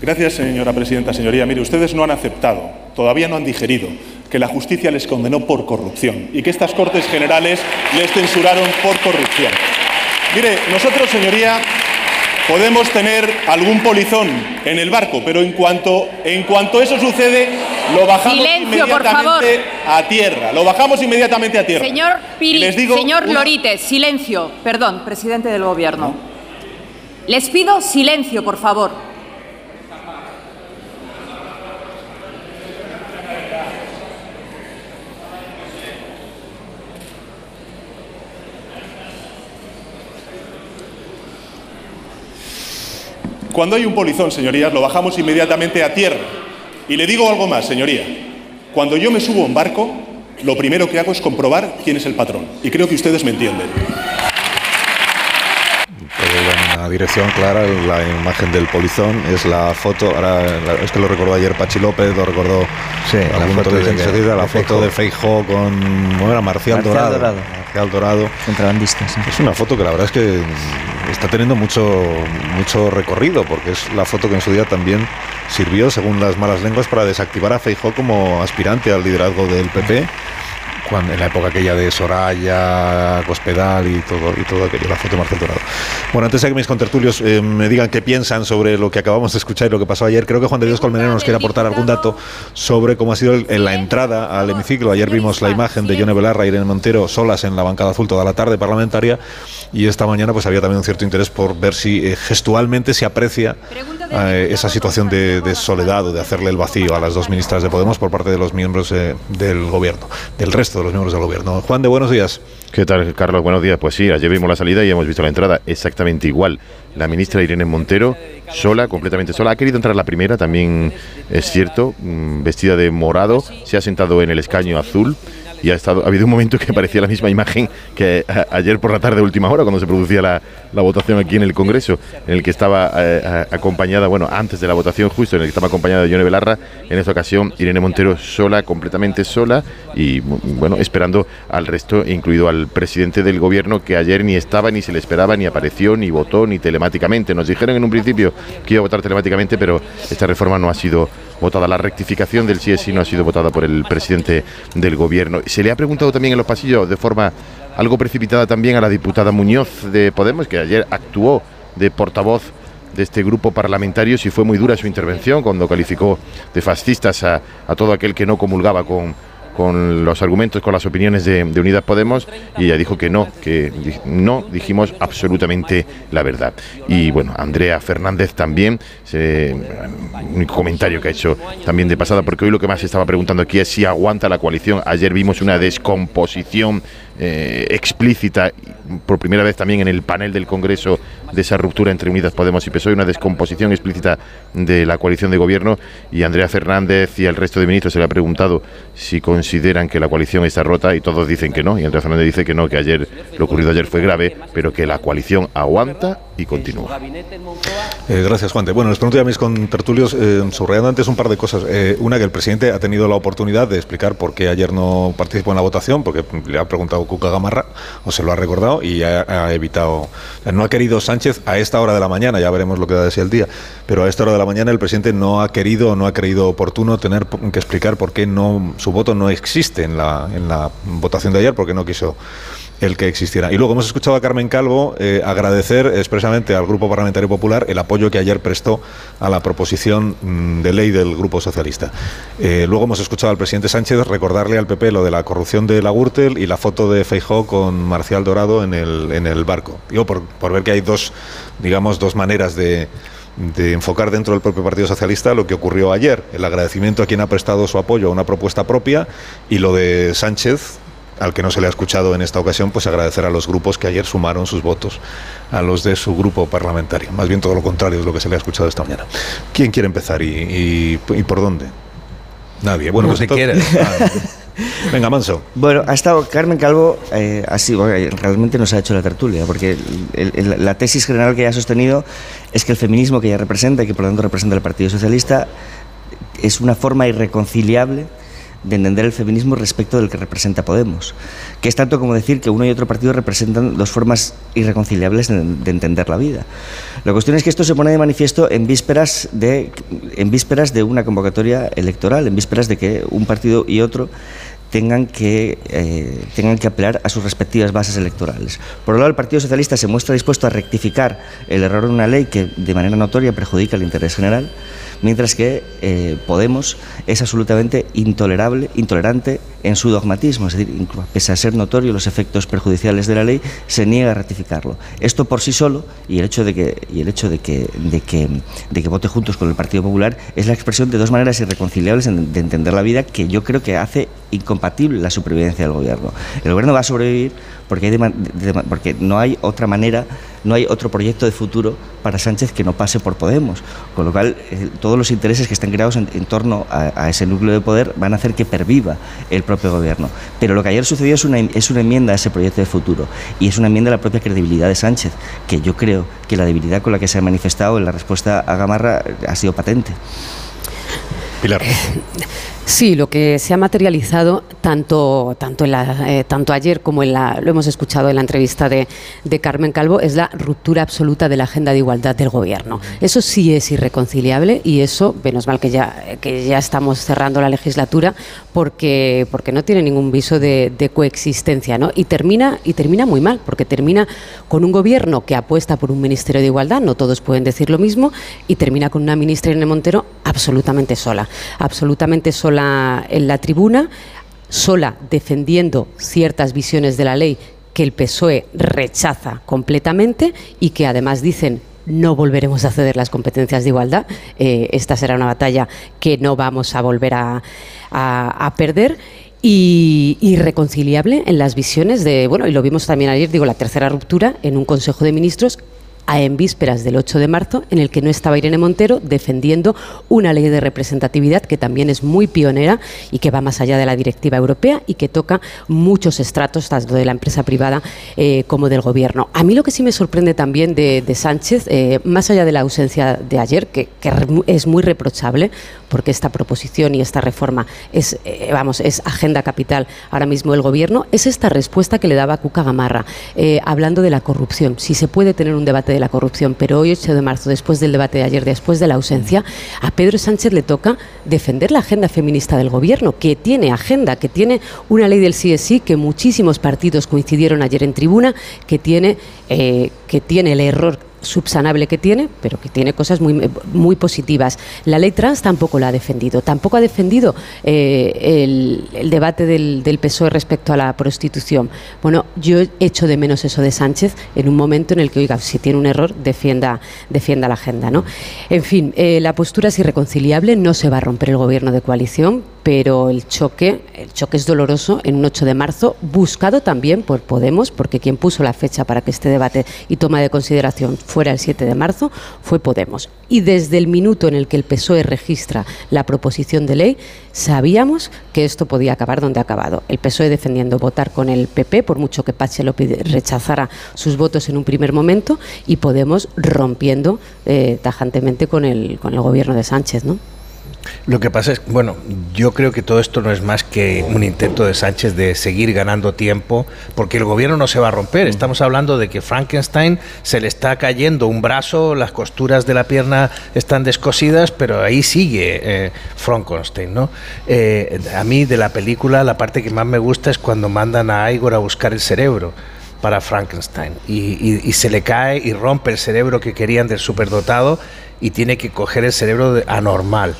Gracias, señora presidenta. Señoría, mire, ustedes no han aceptado, todavía no han digerido que la justicia les condenó por corrupción y que estas Cortes Generales les censuraron por corrupción. Mire, nosotros, señoría, podemos tener algún polizón en el barco, pero en cuanto, en cuanto eso sucede, lo bajamos Silencio, inmediatamente a tierra. Lo bajamos inmediatamente a tierra. Señor Piri, señor Lorite, silencio. Perdón, presidente del Gobierno. Les pido silencio, por favor. Cuando hay un polizón, señorías, lo bajamos inmediatamente a tierra. Y le digo algo más, señoría. Cuando yo me subo a un barco, lo primero que hago es comprobar quién es el patrón. Y creo que ustedes me entienden. La dirección clara, la imagen del polizón es la foto. Ahora es que lo recordó ayer Pachi López, lo recordó sí, la foto de, de, la foto de Feijó con ¿cómo era? Marcial, Marcial Dorado. Dorado. Marcial Dorado. Contrabandista, sí. Es una foto que la verdad es que está teniendo mucho, mucho recorrido, porque es la foto que en su día también sirvió, según las malas lenguas, para desactivar a Feijó como aspirante al liderazgo del PP. Cuando, en la época aquella de Soraya, Cospedal y todo, y todo aquello, la foto de Marcel Dorado. Bueno, antes de que mis contertulios eh, me digan qué piensan sobre lo que acabamos de escuchar y lo que pasó ayer, creo que Juan de Dios Colmenero nos quiere aportar algún dato sobre cómo ha sido el, en la entrada al hemiciclo. Ayer vimos la imagen de Yone Belarra y Irene Montero solas en la bancada azul toda la tarde parlamentaria y esta mañana pues había también un cierto interés por ver si eh, gestualmente se aprecia eh, esa situación de, de, soledad o de hacerle el vacío a las dos ministras de Podemos por parte de los miembros eh, del gobierno, del resto de los miembros del gobierno. Juan de buenos días. ¿Qué tal, Carlos? Buenos días. Pues sí, ayer vimos la salida y hemos visto la entrada exactamente igual. La ministra Irene Montero, sola, completamente sola. Ha querido entrar la primera, también es cierto, mm, vestida de morado. Se ha sentado en el escaño azul y ha, estado, ha habido un momento que parecía la misma imagen que a, ayer por la tarde, última hora, cuando se producía la, la, votación aquí en el Congreso, en el que estaba eh, acompañada, bueno, antes de la votación justo, en el que estaba acompañada de Yone Belarra, en esta ocasión Irene Montero sola, completamente sola, y bueno, esperando al resto, incluido al presidente del gobierno, que ayer ni estaba, ni se le esperaba, ni apareció, ni votó, ni telemáticamente. Nos dijeron en un principio que iba a votar telemáticamente, pero esta reforma no ha sido votada. La rectificación del sí es sí no ha sido votada por el presidente del gobierno. Se le ha preguntado también en los pasillos de forma algo precipitada también a la diputada Muñoz de Podemos, que ayer actuó de portavoz de este grupo parlamentario, si fue muy dura su intervención cuando calificó de fascistas a, a todo aquel que no comulgaba con, con los argumentos, con las opiniones de, Unidas Podemos y ella dijo que no, que no dijimos absolutamente la verdad. Y bueno, Andrea Fernández también, un comentario que ha hecho también de pasada, porque hoy lo que más se estaba preguntando aquí es si aguanta la coalición. Ayer vimos una descomposición eh, explícita, por primera vez también en el panel del Congreso, de esa ruptura entre Unidas Podemos y PSOE, una descomposición explícita de la coalición de gobierno. Y Andrea Fernández y el resto de ministros se le ha preguntado si consideran que la coalición está rota y todos dicen que no. Y Andrea Fernández dice que no, que ayer lo ocurrido ayer fue grave, pero que la coalición aguanta y continúa. Eh, gracias, Juan. Bueno, les pregunto a mis contertulios, eh, subrayando antes un par de cosas. Eh, una, que el presidente ha tenido la oportunidad de explicar por qué ayer no participó en la votación, porque le ha preguntado Cuca Gamarra, o se lo ha recordado, y ha, evitado. No ha querido Sánchez a esta hora de la mañana, ya veremos lo que da de sí el día, pero a esta hora de la mañana el presidente no ha querido o no ha creído oportuno tener que explicar por qué no su voto no existe en la, en la votación de ayer, porque no quiso el que existiera. Y luego hemos escuchado a Carmen Calvo eh, agradecer expresamente al Grupo Parlamentario Popular el apoyo que ayer prestó a la proposición mm, de ley del Grupo Socialista. Eh, luego hemos escuchado al presidente Sánchez recordarle al PP lo de la corrupción de la Gürtel y la foto de Feijó con Marcial Dorado en el, en el barco. Yo por, por ver que hay dos, digamos, dos maneras de de enfocar dentro del propio Partido Socialista lo que ocurrió ayer, el agradecimiento a quien ha prestado su apoyo a una propuesta propia y lo de Sánchez, al que no se le ha escuchado en esta ocasión, pues agradecer a los grupos que ayer sumaron sus votos a los de su grupo parlamentario. Más bien todo lo contrario es lo que se le ha escuchado esta mañana. ¿Quién quiere empezar y, por dónde? Nadie. Bueno, pues quiere. Venga, Manso. Bueno, ha estado Carmen Calvo, eh, así, realmente nos ha hecho la tertulia, porque la tesis general que ella ha sostenido es que el feminismo que ella representa y que por lo tanto representa el Partido Socialista es una forma irreconciliable de entender el feminismo respecto del que representa Podemos, que es tanto como decir que uno y otro partido representan dos formas irreconciliables de, entender la vida. La cuestión es que esto se pone de manifiesto en vísperas de, en vísperas de una convocatoria electoral, en vísperas de que un partido y otro tengan que, eh, tengan que apelar a sus respectivas bases electorales. Por un lado, el Partido Socialista se muestra dispuesto a rectificar el error de una ley que de manera notoria perjudica el interés general mientras que eh, Podemos es absolutamente intolerable, intolerante en su dogmatismo, es decir, pese a ser notorio los efectos perjudiciales de la ley, se niega a ratificarlo. Esto por sí solo y el hecho de que y el hecho de que de que, de que vote juntos con el Partido Popular es la expresión de dos maneras irreconciliables de entender la vida que yo creo que hace incompatible la supervivencia del gobierno. El gobierno va a sobrevivir porque, hay porque no hay otra manera, no hay otro proyecto de futuro para Sánchez que no pase por Podemos. Con lo cual, eh, todos los intereses que están creados en, torno a, ese núcleo de poder van a hacer que perviva el propio gobierno. Pero lo que ayer sucedió es una, es una enmienda a ese proyecto de futuro y es una enmienda a la propia credibilidad de Sánchez, que yo creo que la debilidad con la que se ha manifestado en la respuesta a Gamarra ha sido patente. Pilar. Sí, lo que se ha materializado tanto, tanto, en la, eh, tanto ayer como en la, lo hemos escuchado en la entrevista de, Carmen Calvo, es la ruptura absoluta de la agenda de igualdad del gobierno. Eso sí es irreconciliable y eso, menos mal que ya, que ya estamos cerrando la legislatura, porque, porque no tiene ningún viso de, coexistencia. ¿no? Y, termina, y termina muy mal, porque termina con un gobierno que apuesta por un ministerio de igualdad, no todos pueden decir lo mismo, y termina con una ministra Irene Montero absolutamente sola, absolutamente sola en la tribuna, sola defendiendo ciertas visiones de la ley que el PSOE rechaza completamente y que además dicen no volveremos a ceder las competencias de igualdad. Eh, esta será una batalla que no vamos a volver a, perder. Y irreconciliable en las visiones de, bueno, y lo vimos también ayer, digo, la tercera ruptura en un Consejo de Ministros en vísperas del 8 de marzo, en el que no estaba Irene Montero defendiendo una ley de representatividad que también es muy pionera y que va más allá de la directiva europea y que toca muchos estratos, tanto de la empresa privada eh, como del gobierno. A mí lo que sí me sorprende también de, Sánchez, eh, más allá de la ausencia de ayer, que, es muy reprochable, porque esta proposición y esta reforma es, eh, vamos, es agenda capital ahora mismo del gobierno, es esta respuesta que le daba Cuca Gamarra, hablando de la corrupción. Si se puede tener un debate de la corrupción, pero hoy, 8 de marzo, después del debate de ayer, después de la ausencia, a Pedro Sánchez le toca defender la agenda feminista del gobierno, que tiene agenda, que tiene una ley del CSI que muchísimos partidos coincidieron ayer en tribuna, que tiene, eh, que tiene el error subsanable que tiene, pero que tiene cosas muy, muy positivas. La ley trans tampoco la ha defendido, tampoco ha defendido eh, el, debate del, PSOE respecto a la prostitución. Bueno, yo echo de menos eso de Sánchez en un momento en el que, oiga, si tiene un error, defienda, defienda la agenda. ¿no? En fin, eh, la postura es irreconciliable, no se va a romper el gobierno de coalición, pero el choque, el choque es doloroso en un 8 de marzo, buscado también por Podemos, porque quien puso la fecha para que este debate y toma de consideración fuera el 7 de marzo fue Podemos. Y desde el minuto en el que el PSOE registra la proposición de ley, sabíamos que esto podía acabar donde ha acabado. El PSOE defendiendo votar con el PP, por mucho que Pache rechazara sus votos en un primer momento, y Podemos rompiendo eh, tajantemente con el, con el gobierno de Sánchez, ¿no? Lo que pasa es, bueno, yo creo que todo esto no es más que un intento de Sánchez de seguir ganando tiempo, porque el gobierno no se va a romper. Estamos hablando de que Frankenstein se le está cayendo un brazo, las costuras de la pierna están descosidas, pero ahí sigue eh, Frankenstein, ¿no? Eh, a mí de la película la parte que más me gusta es cuando mandan a Igor a buscar el cerebro para Frankenstein y, se le cae y rompe el cerebro que querían del superdotado y tiene que coger el cerebro anormal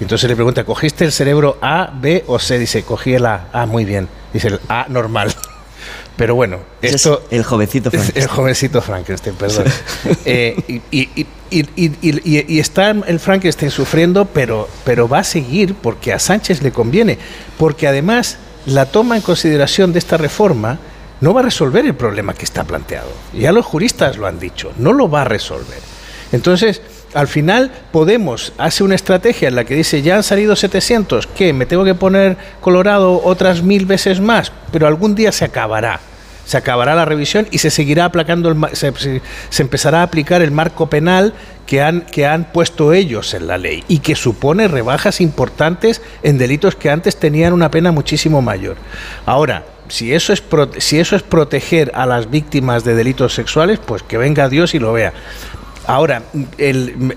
entonces le pregunta, ¿cogiste el cerebro A, B o C? Dice, cogí el A. Ah, muy bien. Dice el A normal. Pero bueno, esto... el jovencito Frankenstein. El jovencito Frankenstein, perdón. Eh, y, está el Frankenstein sufriendo, pero, pero va a seguir porque a Sánchez le conviene. Porque además la toma en consideración de esta reforma no va a resolver el problema que está planteado. Ya los juristas lo han dicho, no lo va a resolver. Entonces al final Podemos hace una estrategia en la que dice, ya han salido 700, ¿qué? ¿Me tengo que poner Colorado otras mil veces más? Pero algún día se acabará. Se acabará la revisión y se seguirá aplacando, el, se, se, empezará a aplicar el marco penal que han, que han puesto ellos en la ley y que supone rebajas importantes en delitos que antes tenían una pena muchísimo mayor. Ahora, si eso es si eso es proteger a las víctimas de delitos sexuales, pues que venga Dios y lo vea. Ahora,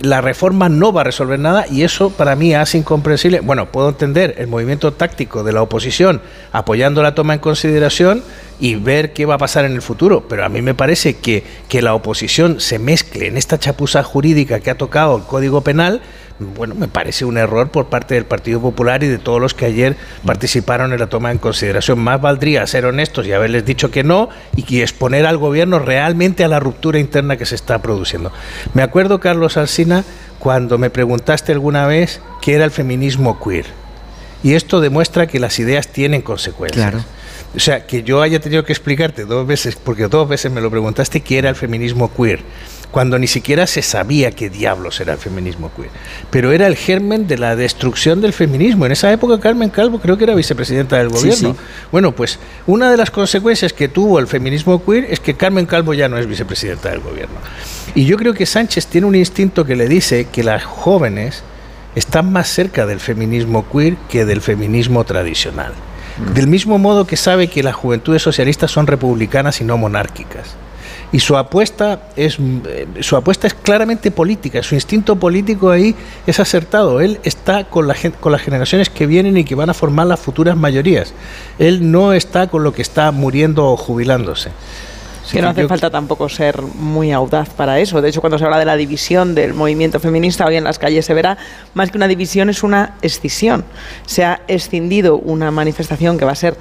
la reforma no va a resolver nada y eso para mí es incomprensible. Bueno, puedo entender el movimiento táctico de la oposición apoyando la toma en consideración y ver qué va a pasar en el futuro, pero a mí me parece que, que la oposición se mezcle en esta chapuza jurídica que ha tocado el Código Penal bueno, me parece un error por parte del Partido Popular y de todos los que ayer participaron en la toma en consideración. Más valdría ser honestos y haberles dicho que no y que exponer al gobierno realmente a la ruptura interna que se está produciendo. Me acuerdo, Carlos Alsina, cuando me preguntaste alguna vez qué era el feminismo queer. Y esto demuestra que las ideas tienen consecuencias. Claro. O sea, que yo haya tenido que explicarte dos veces, porque dos veces me lo preguntaste, qué era el feminismo queer cuando ni siquiera se sabía qué diablos era el feminismo queer. Pero era el germen de la destrucción del feminismo. En esa época Carmen Calvo creo que era vicepresidenta del gobierno. Bueno, pues una de las consecuencias que tuvo el feminismo queer es que Carmen Calvo ya no es vicepresidenta del gobierno. Y yo creo que Sánchez tiene un instinto que le dice que las jóvenes están más cerca del feminismo queer que del feminismo tradicional. Mm. Del mismo modo que sabe que las juventudes socialistas son republicanas y no monárquicas y su apuesta es eh, su apuesta es claramente política, su instinto político ahí es acertado. Él está con la con las generaciones que vienen y que van a formar las futuras mayorías. Él no está con lo que está muriendo o jubilándose. que no hace falta tampoco ser muy audaz para eso. De hecho, cuando se habla de la división del movimiento feminista, hoy en las calles se verá más que una división es una escisión. Se ha escindido una manifestación que va a ser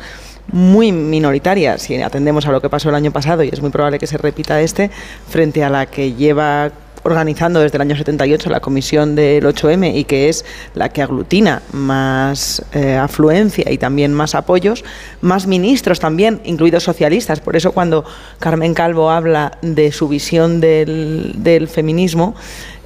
muy minoritaria, si atendemos a lo que pasó el año pasado, y es muy probable que se repita este, frente a la que lleva organizando desde el año 78 la comisión del 8M y que es la que aglutina más eh, afluencia y también más apoyos, más ministros también, incluidos socialistas. Por eso cuando Carmen Calvo habla de su visión del, del feminismo,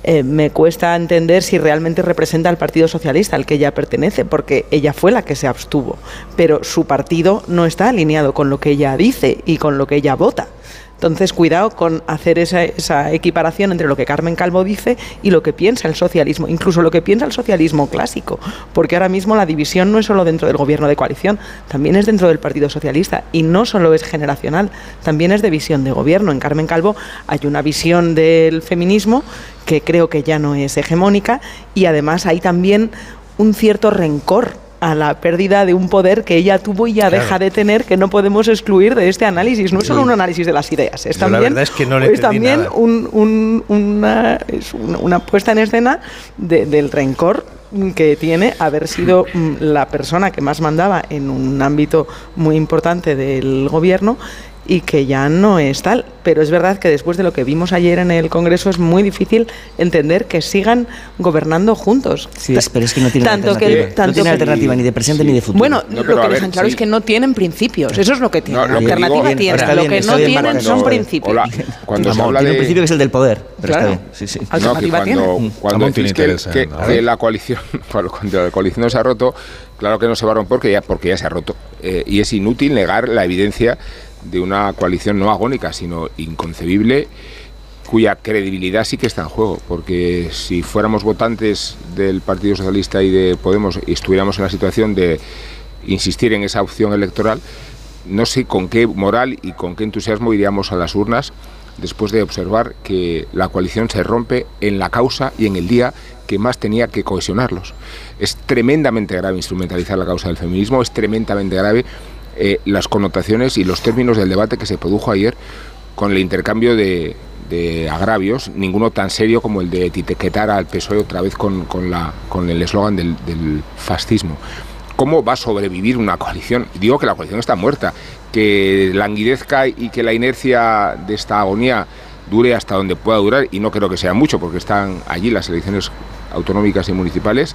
eh, me cuesta entender si realmente representa al Partido Socialista al que ella pertenece, porque ella fue la que se abstuvo, pero su partido no está alineado con lo que ella dice y con lo que ella vota. Entonces, cuidado con hacer esa, equiparación entre lo que Carmen Calvo dice y lo que piensa el socialismo, incluso lo que piensa el socialismo clásico, porque ahora mismo la división no es solo dentro del gobierno de coalición, también es dentro del Partido Socialista y no solo es generacional, también es de visión de gobierno. En Carmen Calvo hay una visión del feminismo que creo que ya no es hegemónica y además hay también un cierto rencor a la pérdida de un poder que ella tuvo y ya Claro. deja de tener que no podemos excluir de este análisis. No es solo un análisis de las ideas, es Yo también, es que no le es entendí también un- un- una, es una, una puesta en escena de- del rencor que tiene haber sido mm, la persona que más mandaba en un ámbito muy importante del gobierno y que ya no es tal. Pero es verdad que después de lo que vimos ayer en el Congreso es muy difícil entender que sigan gobernando juntos. Sí, es- pero es que no tiene Tanto que- alternativa. tanto no tiene que- alternativa ni de presente ni de futuro. Bueno, No, lo que dejan claro sí. es que no tienen principios. Eso es lo que tienen. No, lo que alternativa digo- Bien, tienen. está Lo bien, que no bien, tienen son no, principios. Hola, cuando se Amón, habla tiene un de... principio que es el del poder, pero Claro. está bien. Sí, sí. No, que Alternativa cuando, tienen. cuando decís que, interés que- que la coalición cuando cuando la coalición se ha roto, claro que no se va a romper porque ya, porque ya se ha roto. Eh, y es inútil negar la evidencia de una coalición no agónica, sino inconcebible, cuya credibilidad sí que está en juego. Porque si fuéramos votantes del Partido Socialista y de Podemos y estuviéramos en la situación de insistir en esa opción electoral, no sé con qué moral y con qué entusiasmo iríamos a las urnas después de observar que la coalición se rompe en la causa y en el día que más tenía que cohesionarlos. Es tremendamente grave instrumentalizar la causa del feminismo, es tremendamente grave eh, las connotaciones y los términos del debate que se produjo ayer con el intercambio de, de agravios, ninguno tan serio como el de etiquetar al PSOE otra vez con, con la, con el eslogan del, del fascismo. ¿Cómo va a sobrevivir una coalición? Digo que la coalición está muerta, que languidezca y que la inercia de esta agonía dure hasta donde pueda durar, y no creo que sea mucho, porque están allí las elecciones autonómicas y municipales,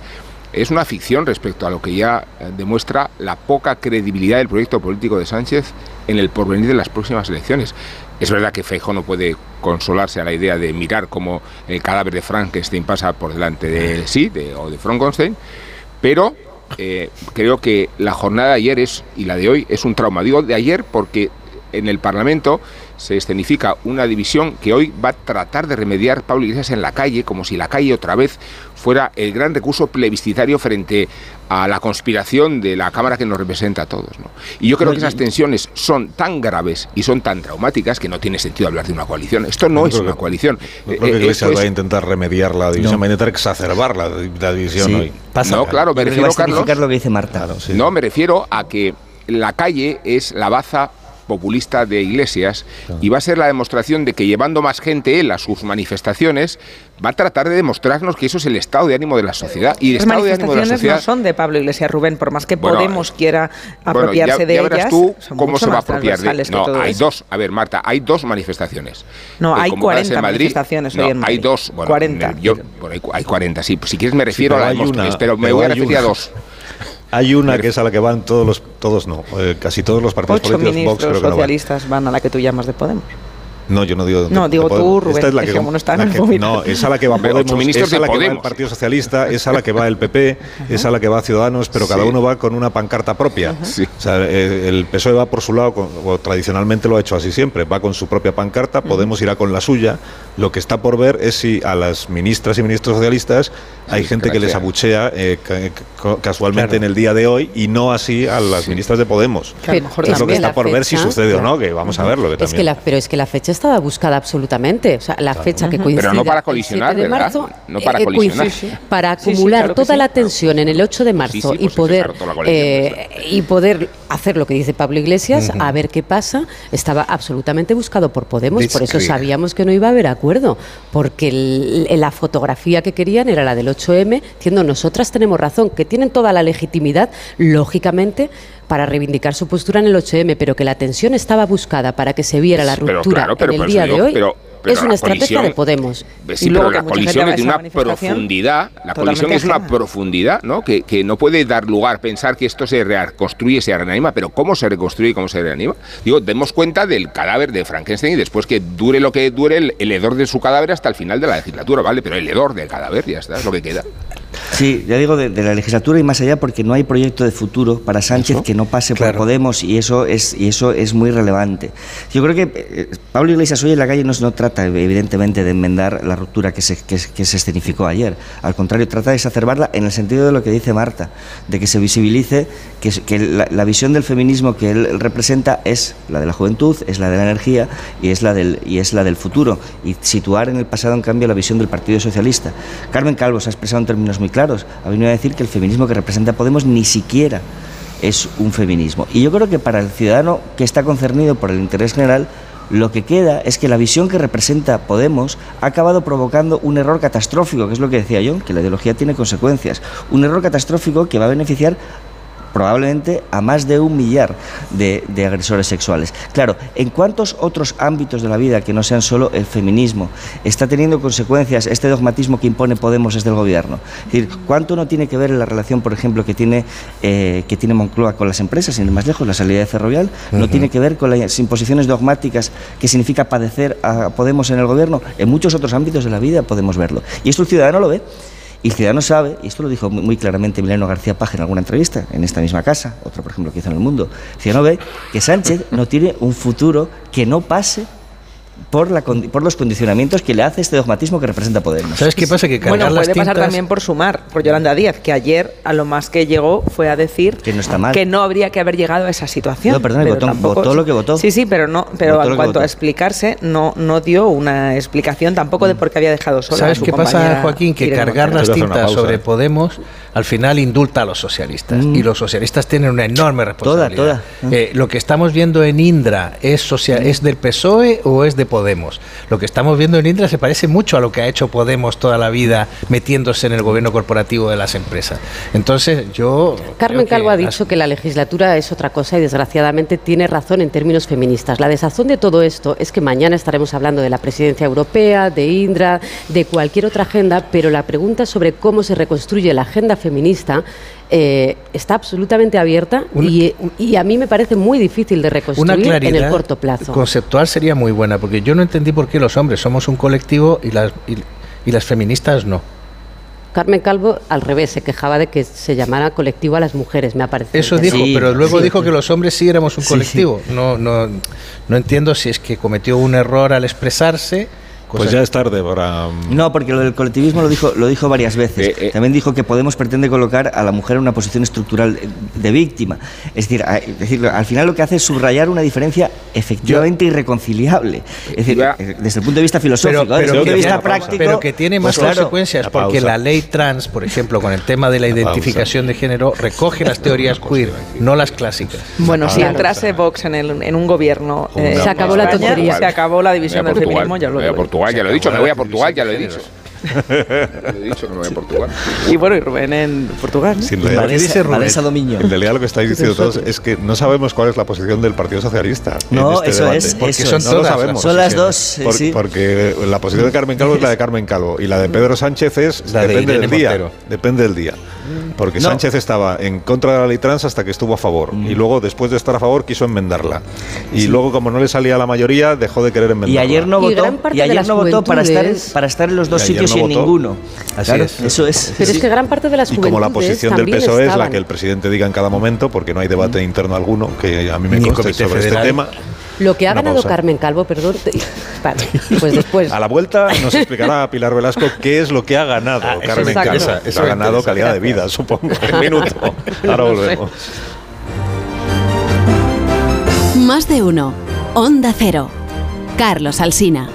es una ficción respecto a lo que ya eh, demuestra la poca credibilidad del proyecto político de Sánchez en el porvenir de las próximas elecciones. Es verdad que Feijóo no puede consolarse a la idea de mirar cómo el cadáver de Frankenstein pasa por delante de sí o de Frankenstein, pero eh, creo que la jornada de ayer es, y la de hoy es un trauma. Digo de ayer porque en el Parlamento se escenifica una división que hoy va a tratar de remediar Pablo Iglesias en la calle, como si la calle otra vez fuera el gran recurso plebiscitario frente a la conspiración de la Cámara que nos representa a todos. ¿no? Y yo creo que esas tensiones son tan graves y son tan traumáticas que no tiene sentido hablar de una coalición. Esto no es una que- coalición. No Eh, creo que eh, Iglesias va a intentar remediar la división, No. va a intentar exacerbar la, la división Sí. hoy. No, claro, me a Carlos. lo que dice Marta. No, me refiero a que la calle es la baza populista de Iglesias y va a ser la demostración de que llevando más gente él a sus manifestaciones va a tratar de demostrarnos que eso es el estado de ánimo de la sociedad y el Las estado de ánimo de la sociedad no son de Pablo Iglesias Rubén, por más que Bueno, Podemos quiera Bueno, apropiarse ya, de ya ellas. tú cómo se va a apropiar de No, hay eso. dos, a ver, Marta, hay dos manifestaciones. No, eh, hay convocadas 40 en Madrid. manifestaciones No, hoy en hay Madrid. dos, bueno, 40. yo- bueno, hay, hay 40, sí. Si quieres me refiero a la hay demostración, pero me voy a hay referir a dos. Hay una que es a la que van todos los, todos no, eh, casi todos los partidos Ocho políticos, Vox ministros creo que no van. socialistas van a la que tú llamas de Podemos. No, yo no digo. No, de- digo de tú. Rubén, Esta es la que, no está la que-. No, es a la que va Podemos, es a la que va el. Partido Socialista, es a la que va el PP, es a la que va Ciudadanos, pero cada uno va con una pancarta propia. Sí. O sea, eh, el PSOE va por su lado, o tradicionalmente lo ha hecho así siempre, va con su propia pancarta, Podemos irá con la suya. Lo que está por ver es si a las ministras y ministros socialistas hay gente que les abuchea eh, ca- casualmente Claro. en el día de hoy y no así a las ministras de Podemos. Mejor es lo que está por ver si sucede o no, que vamos a verlo. Que Es que también. la, pero es que la fecha estaba buscada absolutamente. O sea, la fecha que coincide Pero no para colisionar, 7 de ¿verdad? marzo, No para eh, colisionar. coincide para Sí, sí, acumular claro toda la tensión en el 8 de marzo y poder eh, y poder hacer lo que dice Pablo Iglesias, a ver qué pasa, estaba absolutamente buscado por Podemos, por eso sabíamos que no iba a haber acuerdo, porque el- la fotografía que querían era la del 8M, diciendo nosotras tenemos razón, que tienen toda la legitimidad, lógicamente, para reivindicar su postura en el 8M, pero que la tensión estaba buscada para que se viera la Pero ruptura claro, pero en el eso día de hoy. pero- es una estrategia de Podemos. Sí, Y luego pero que la colisión es de una profundidad, la colisión es una ajena. profundidad, ¿no? Que, que no puede dar lugar a pensar que esto se reconstruye, se reanima, pero ¿cómo se reconstruye y cómo se reanima? Digo, demos cuenta del cadáver de Frankenstein y después que dure lo que dure el, el hedor de su cadáver hasta el final de la legislatura, ¿vale? Pero el hedor del cadáver ya está, es lo que queda. Sí, ya digo de, de la legislatura y más allá porque no hay proyecto de futuro para Sánchez que no pase Claro. por Podemos y eso es y eso es muy relevante. Yo creo que eh, Pablo Iglesias hoy en la calle no, no trata evidentemente de enmendar la ruptura que se, que, que se escenificó ayer. Al contrario, trata de exacerbarla en el sentido de lo que dice Marta, de que se visibilice que, que la, la visión del feminismo que él representa es la de la juventud, es la de la energía y es la del y es la del futuro y situar en el pasado en cambio la visión del Partido Socialista. Carmen Calvo se ha expresado en términos muy claros claros. Ha venido a decir que el feminismo que representa Podemos ni siquiera es un feminismo. Y yo creo que para el ciudadano que está concernido por el interés general, lo que queda es que la visión que representa Podemos ha acabado provocando un error catastrófico, que es lo que decía yo, que la ideología tiene consecuencias. Un error catastrófico que va a beneficiar probablemente a más de un millar de, de, agresores sexuales. Claro, ¿en cuántos otros ámbitos de la vida que no sean solo el feminismo está teniendo consecuencias este dogmatismo que impone Podemos desde el gobierno? Es decir, ¿cuánto no tiene que ver en la relación, por ejemplo, que tiene, eh, que tiene Moncloa con las empresas, sin ir más lejos, la salida de Ferrovial? ¿No tiene que ver con las imposiciones dogmáticas que significa padecer a Podemos en el gobierno? En muchos otros ámbitos de la vida podemos verlo. Y esto el ciudadano lo ve. Y ciudadano sabe, y esto lo dijo muy, claramente Mileno García Paje en alguna entrevista, en esta misma casa, otro por ejemplo que hizo en El Mundo, ciudadano ve que Sánchez no tiene un futuro que no pase por, la, condi- por los condicionamientos que le hace este dogmatismo que representa Podemos. ¿Sabes qué pasa? Que Bueno, cargar las puede pasar también por sumar, por Yolanda Díaz, que ayer a lo más que llegó fue a decir Que no está mal. que no habría que haber llegado a esa situación. No, Pero votó- tampoco- votó lo que votó. Sí, sí, pero no, pero en cuanto votó. a explicarse, no, no dio una explicación tampoco de por qué había dejado sola a ¿Sabes su qué pasa, Joaquín? Que cargar las tintas sobre Podemos al final indulta a los socialistas. Y los socialistas tienen una enorme responsabilidad. toda. Eh, lo que estamos viendo en Indra es, socia- es del PSOE o es de Podemos. Lo que estamos viendo en Indra se parece mucho a lo que ha hecho Podemos toda la vida metiéndose en el gobierno corporativo de las empresas. Entonces, yo. Carmen Calvo ha dicho que la legislatura es otra cosa y desgraciadamente tiene razón en términos feministas. La desazón de todo esto es que mañana estaremos hablando de la presidencia europea, de Indra, de cualquier otra agenda, pero la pregunta sobre cómo se reconstruye la agenda feminista eh, está absolutamente abierta y, y a mí me parece muy difícil de una reconstruir claridad en el corto plazo. conceptual sería muy buena, porque yo no entendí por qué los hombres somos un colectivo y las, y, y las feministas no. Carmen Calvo, al revés, se quejaba de que se llamara colectivo a las mujeres, me ha parecido. Eso dijo, interesante. pero luego Sí. dijo que los hombres sí éramos un Sí, colectivo. No, no, no entiendo si es que cometió un error al expresarse. Pues ya es tarde para... No, porque lo del colectivismo lo dijo, lo dijo varias veces. Eh, También dijo que Podemos pretende colocar a la mujer en una posición estructural de- víctima. Es decir, a- es decir, al final lo que hace es subrayar una diferencia efectivamente irreconciliable. Es decir, eh, desde el punto de vista filosófico, Pero, desde el pero punto de vista práctico. pero que tiene más pues claro. consecuencias, La porque pausa. la ley trans, por ejemplo, con el tema de la identificación de género, recoge las teorías queer, no las clásicas. Bueno, si Claro. entrase Vox en, el, en un gobierno, eh, Se acabó la tontería. Se acabó la división del feminismo, ya lo. Portugal, ya lo he dicho, me voy a Portugal, ya lo he dicho. Lo he dicho que me voy a Portugal. Y bueno, y Rubén en Portugal. ¿no? Sí, en realidad- Dominio. En realidad lo que estáis diciendo todos es que no sabemos cuál es la posición del Partido Socialista. No, en este eso debate. es, Porque eso son es. todas No lo las sabemos. Son las dos, Por- sí. Porque la posición de Carmen Calvo es la de Carmen Calvo y la de Pedro Sánchez es La de depende Irene del día. Montero. Depende del día. Porque No. Sánchez estaba en contra de la ley trans hasta que estuvo a favor. Mm. Y luego, después de estar a favor, quiso enmendarla. Y luego, como no le salía la mayoría, dejó de querer enmendarla. Y ayer no votó, y ayer no votó para estar, en, para estar en los dos Y sitios no y en votó. ninguno. Así Claro, es. Eso es. Pero es que gran parte de las Y como la posición del también PSOE es la que el presidente diga en cada momento, porque no hay debate interno alguno, que a mí me comité sobre federal. este tema. Lo que ha Una ganado pausa. Carmen Calvo, perdón, te- vale, pues después. A la vuelta nos explicará Pilar Velasco qué es lo que ha ganado Ah, Carmen exacto. Calvo. Esa- eso ha ganado calidad de vida, supongo. Un minuto. Ahora volvemos. Más de uno. Onda Cero. Carlos Alsina.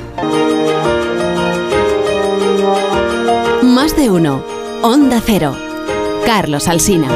Más de uno. Onda Cero. Carlos Alsina.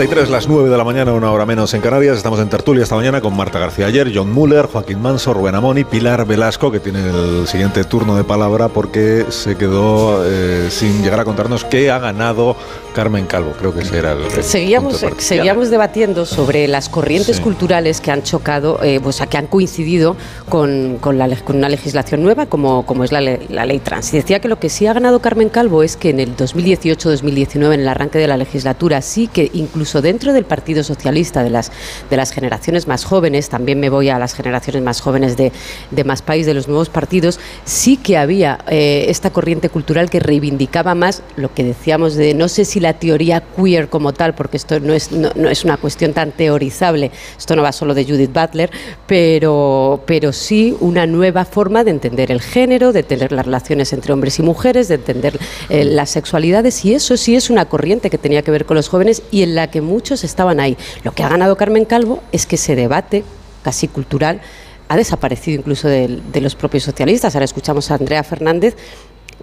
33, las 9 de la mañana, una hora menos en Canarias. Estamos en tertulia esta mañana con Marta García Ayer, John Muller, Joaquín Manso, Rubén Amón y Pilar Velasco, que tiene el siguiente turno de palabra porque se quedó eh, sin llegar a contarnos qué ha ganado Carmen Calvo. Creo que ese era el. Seguíamos, punto de partida. seguíamos debatiendo sobre las corrientes Sí. culturales que han chocado, eh, que han coincidido con, con la, leg- con una legislación nueva como, como es la, la ley trans. Y decía que lo que sí ha ganado Carmen Calvo es que en el 2018-2019, en el arranque de la legislatura, sí que incluso dentro del Partido Socialista, de las, de las generaciones más jóvenes, también me voy a las generaciones más jóvenes de, de Más País, de los nuevos partidos, sí que había eh, esta corriente cultural que reivindicaba más lo que decíamos de no sé si la teoría queer como tal, porque esto no es, no, es una cuestión tan teorizable, esto no va solo de Judith Butler, pero, pero sí una nueva forma de entender el género, de tener las relaciones entre hombres y mujeres, de entender eh, las sexualidades, y eso sí es una corriente que tenía que ver con los jóvenes y en la que muchos estaban ahí. Lo que ha ganado Carmen Calvo es que ese debate casi cultural ha desaparecido incluso de los propios socialistas. Ahora escuchamos a Andrea Fernández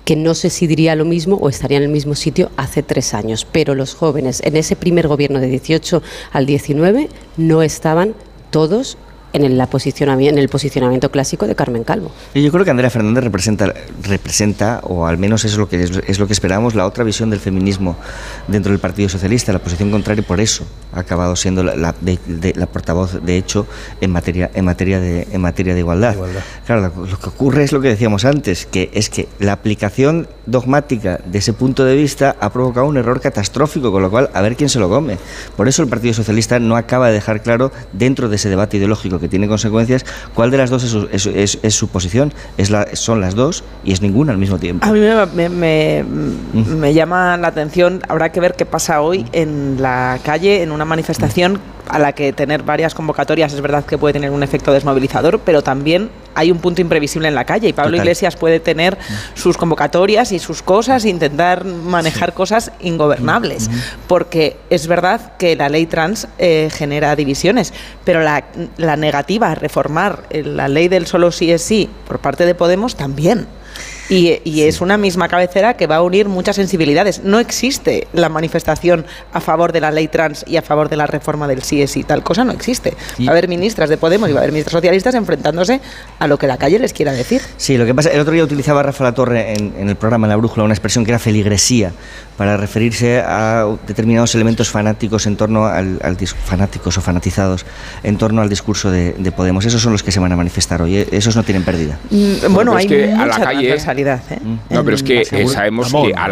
que no sé si diría lo mismo o estaría en el mismo sitio hace tres años. Pero los jóvenes en ese primer gobierno de 18 al 19 no estaban todos en el, la en el posicionamiento clásico de Carmen Calvo. Y yo creo que Andrea Fernández representa, representa o al menos es lo, que, es, lo que esperamos, la otra visión del feminismo dentro del Partido Socialista, la posición contraria, por eso ha acabado siendo la, la, portavoz, de hecho, en materia, en materia, de, en materia de igualdad. Claro, lo, que ocurre es lo que decíamos antes, que es que la aplicación dogmática de ese punto de vista ha provocado un error catastrófico, con lo cual, a ver quién se lo come. Por eso el Partido Socialista no acaba de dejar claro, dentro de ese debate ideológico que tiene consecuencias, ¿cuál de las dos es su, posición? Es la, son las dos y es ninguna al mismo tiempo. A mí me, me, me, llama la atención, habrá que ver qué pasa hoy en la calle, en una manifestación a la que tener varias convocatorias es verdad que puede tener un efecto desmovilizador, pero también hay un punto imprevisible en la calle y Pablo Iglesias puede tener sus convocatorias y sus cosas e intentar manejar cosas ingobernables, porque es verdad que la ley trans eh, genera divisiones, pero la, la negativa a reformar la ley del solo sí es sí por parte de Podemos también. Y, es una misma cabecera que va a unir muchas sensibilidades. No existe la manifestación a favor de la ley trans y a favor de la reforma del es Tal cosa no existe. Va a haber ministras de Podemos y va a haber ministras socialistas enfrentándose a lo que la calle les quiera decir. Sí, lo que pasa, el otro día utilizaba Rafa La Torre en, en el programa La Brújula una expresión que era feligresía para referirse a determinados elementos fanáticos en torno al, fanáticos o fanatizados en torno al discurso de, Podemos. Esos son los que se van a manifestar hoy. ¿eh? Esos no tienen pérdida. Mm, bueno, hay que mucha a la calle, ¿eh? Mm. No, pero es que sabemos que a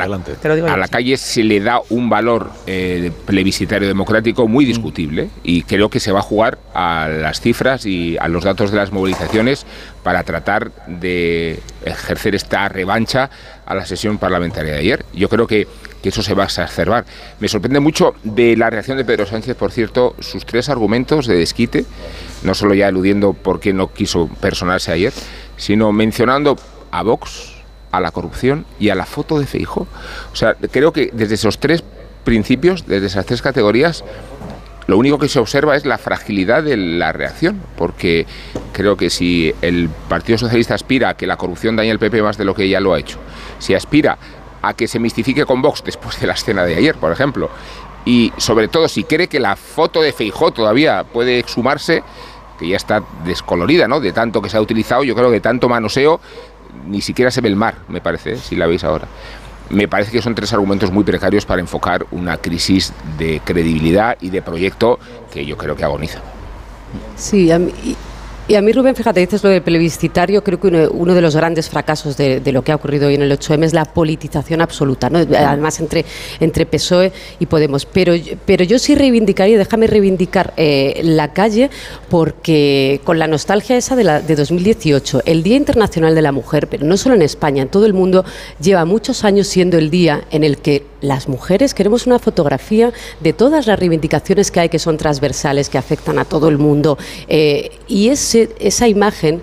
la, calle se le da un valor eh, plebiscitario democrático muy discutible y creo que se va a jugar a las cifras y a los datos de las movilizaciones para tratar de ejercer esta revancha a la sesión parlamentaria de ayer. Yo creo que que eso se va a exacerbar. Me sorprende mucho de la reacción de Pedro Sánchez, por cierto, sus tres argumentos de desquite, no solo ya eludiendo por qué no quiso personarse ayer, sino mencionando a Vox, a la corrupción y a la foto de Feijo. O sea, creo que desde esos tres principios, desde esas tres categorías, lo único que se observa es la fragilidad de la reacción, porque creo que si el Partido Socialista aspira a que la corrupción dañe al PP más de lo que ya lo ha hecho, si aspira a que se mistifique con Vox después de la escena de ayer, por ejemplo. Y sobre todo, si cree que la foto de Feijó todavía puede exhumarse, que ya está descolorida, ¿no? De tanto que se ha utilizado, yo creo que tanto manoseo, ni siquiera se ve el mar, me parece, ¿eh? si la veis ahora. Me parece que son tres argumentos muy precarios para enfocar una crisis de credibilidad y de proyecto que yo creo que agoniza. Sí, a mí, y a mí, Rubén, fíjate, dices lo del plebiscitario, creo que uno, de los grandes fracasos de, lo que ha ocurrido hoy en el 8M es la politización absoluta, ¿no? además entre, entre PSOE y Podemos. Pero, pero yo sí reivindicaría, déjame reivindicar eh, la calle, porque con la nostalgia esa de, la, de 2018, el Día Internacional de la Mujer, pero no solo en España, en todo el mundo, lleva muchos años siendo el día en el que las mujeres queremos una fotografía de todas las reivindicaciones que hay que son transversales, que afectan a todo el mundo. Eh, y esa imagen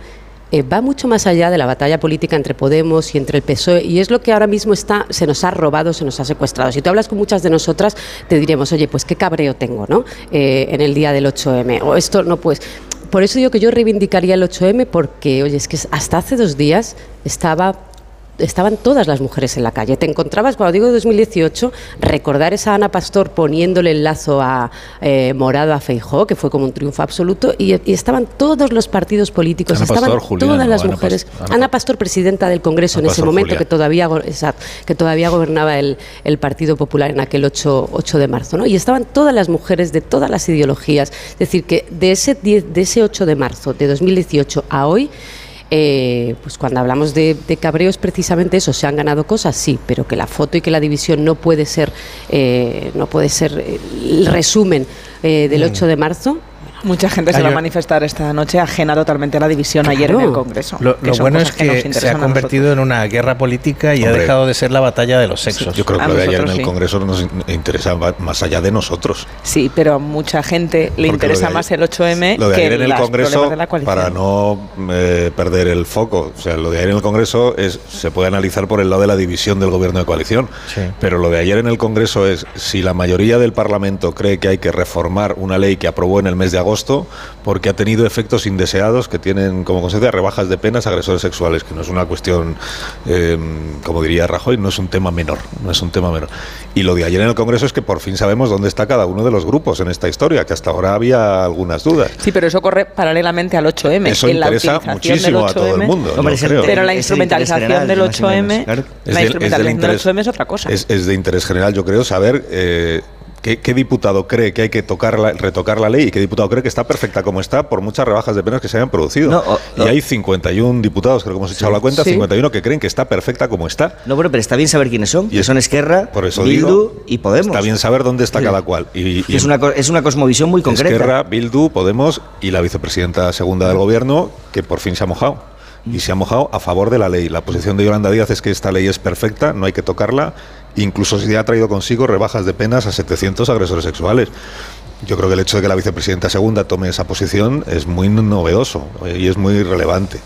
eh, va mucho más allá de la batalla política entre Podemos y entre el PSOE y es lo que ahora mismo está, se nos ha robado, se nos ha secuestrado. Si tú hablas con muchas de nosotras, te diremos, oye, pues qué cabreo tengo, ¿no? Eh, en el día del 8M. O esto no, pues. Por eso digo que yo reivindicaría el 8M porque, oye, es que hasta hace dos días estaba estaban todas las mujeres en la calle. Te encontrabas, cuando digo 2018, recordar esa Ana Pastor poniéndole el lazo a eh, Morado a Feijó, que fue como un triunfo absoluto, y, estaban todos los partidos políticos, estaban todas las mujeres. Ana, Pastor, presidenta del Congreso en ese momento, que todavía, que todavía gobernaba el, Partido Popular en aquel 8, 8 de marzo, ¿no? Y estaban todas las mujeres de todas las ideologías. Es decir, que de ese, de ese 8 de marzo de 2018 a hoy, eh, pues cuando hablamos de, de, cabreos, precisamente eso, se han ganado cosas, sí, pero que la foto y que la división no puede ser, eh, no puede ser el resumen eh, del 8 mm. de marzo, Mucha gente se va a manifestar esta noche ajena totalmente a la división ayer en el Congreso. Lo, bueno es que, se ha convertido en una guerra política y ha dejado de ser la batalla de los sexos. yo creo que lo de ayer en el Congreso nos interesa más allá de nosotros. Sí, pero a mucha gente le interesa más el 8M lo de que ayer en el Congreso, de la para no eh, perder el foco. O sea, lo de ayer en el Congreso es se puede analizar por el lado de la división del gobierno de coalición. Pero lo de ayer en el Congreso es si la mayoría del Parlamento cree que hay que reformar una ley que aprobó en el mes de agosto porque ha tenido efectos indeseados que tienen como consecuencia rebajas de penas a agresores sexuales, que no es una cuestión, eh, como diría Rajoy, no es un tema menor, no es un tema menor. Y lo de ayer en el Congreso es que por fin sabemos dónde está cada uno de los grupos en esta historia, que hasta ahora había algunas dudas. Sí, pero eso corre paralelamente al 8M. Eso interesa muchísimo a todo el mundo. Pero la instrumentalización del 8M, la instrumentalización del 8M es otra cosa. Es, de interés general, yo creo, saber eh, ¿Qué, diputado cree que hay que tocar retocar la ley y qué diputado cree que está perfecta como está por muchas rebajas de penas que se hayan producido? Y hay 51 diputados, creo que hemos echado la cuenta, 51 que creen que está perfecta como está. No, bueno, pero está bien saber quiénes son. Y que son Esquerra, por eso Bildu y Podemos. Está bien saber dónde está cada cual. Y, es, una, es una cosmovisión muy concreta. Esquerra, Bildu, Podemos y la vicepresidenta segunda del gobierno, que por fin se ha mojado y se ha mojado a favor de la ley. La posición de Yolanda Díaz es que esta ley es perfecta, no hay que tocarla Incluso si ha traído consigo rebajas de penas a 700 agresores sexuales. Yo creo que el hecho de que la vicepresidenta segunda tome esa posición es muy novedoso eh, y es muy relevante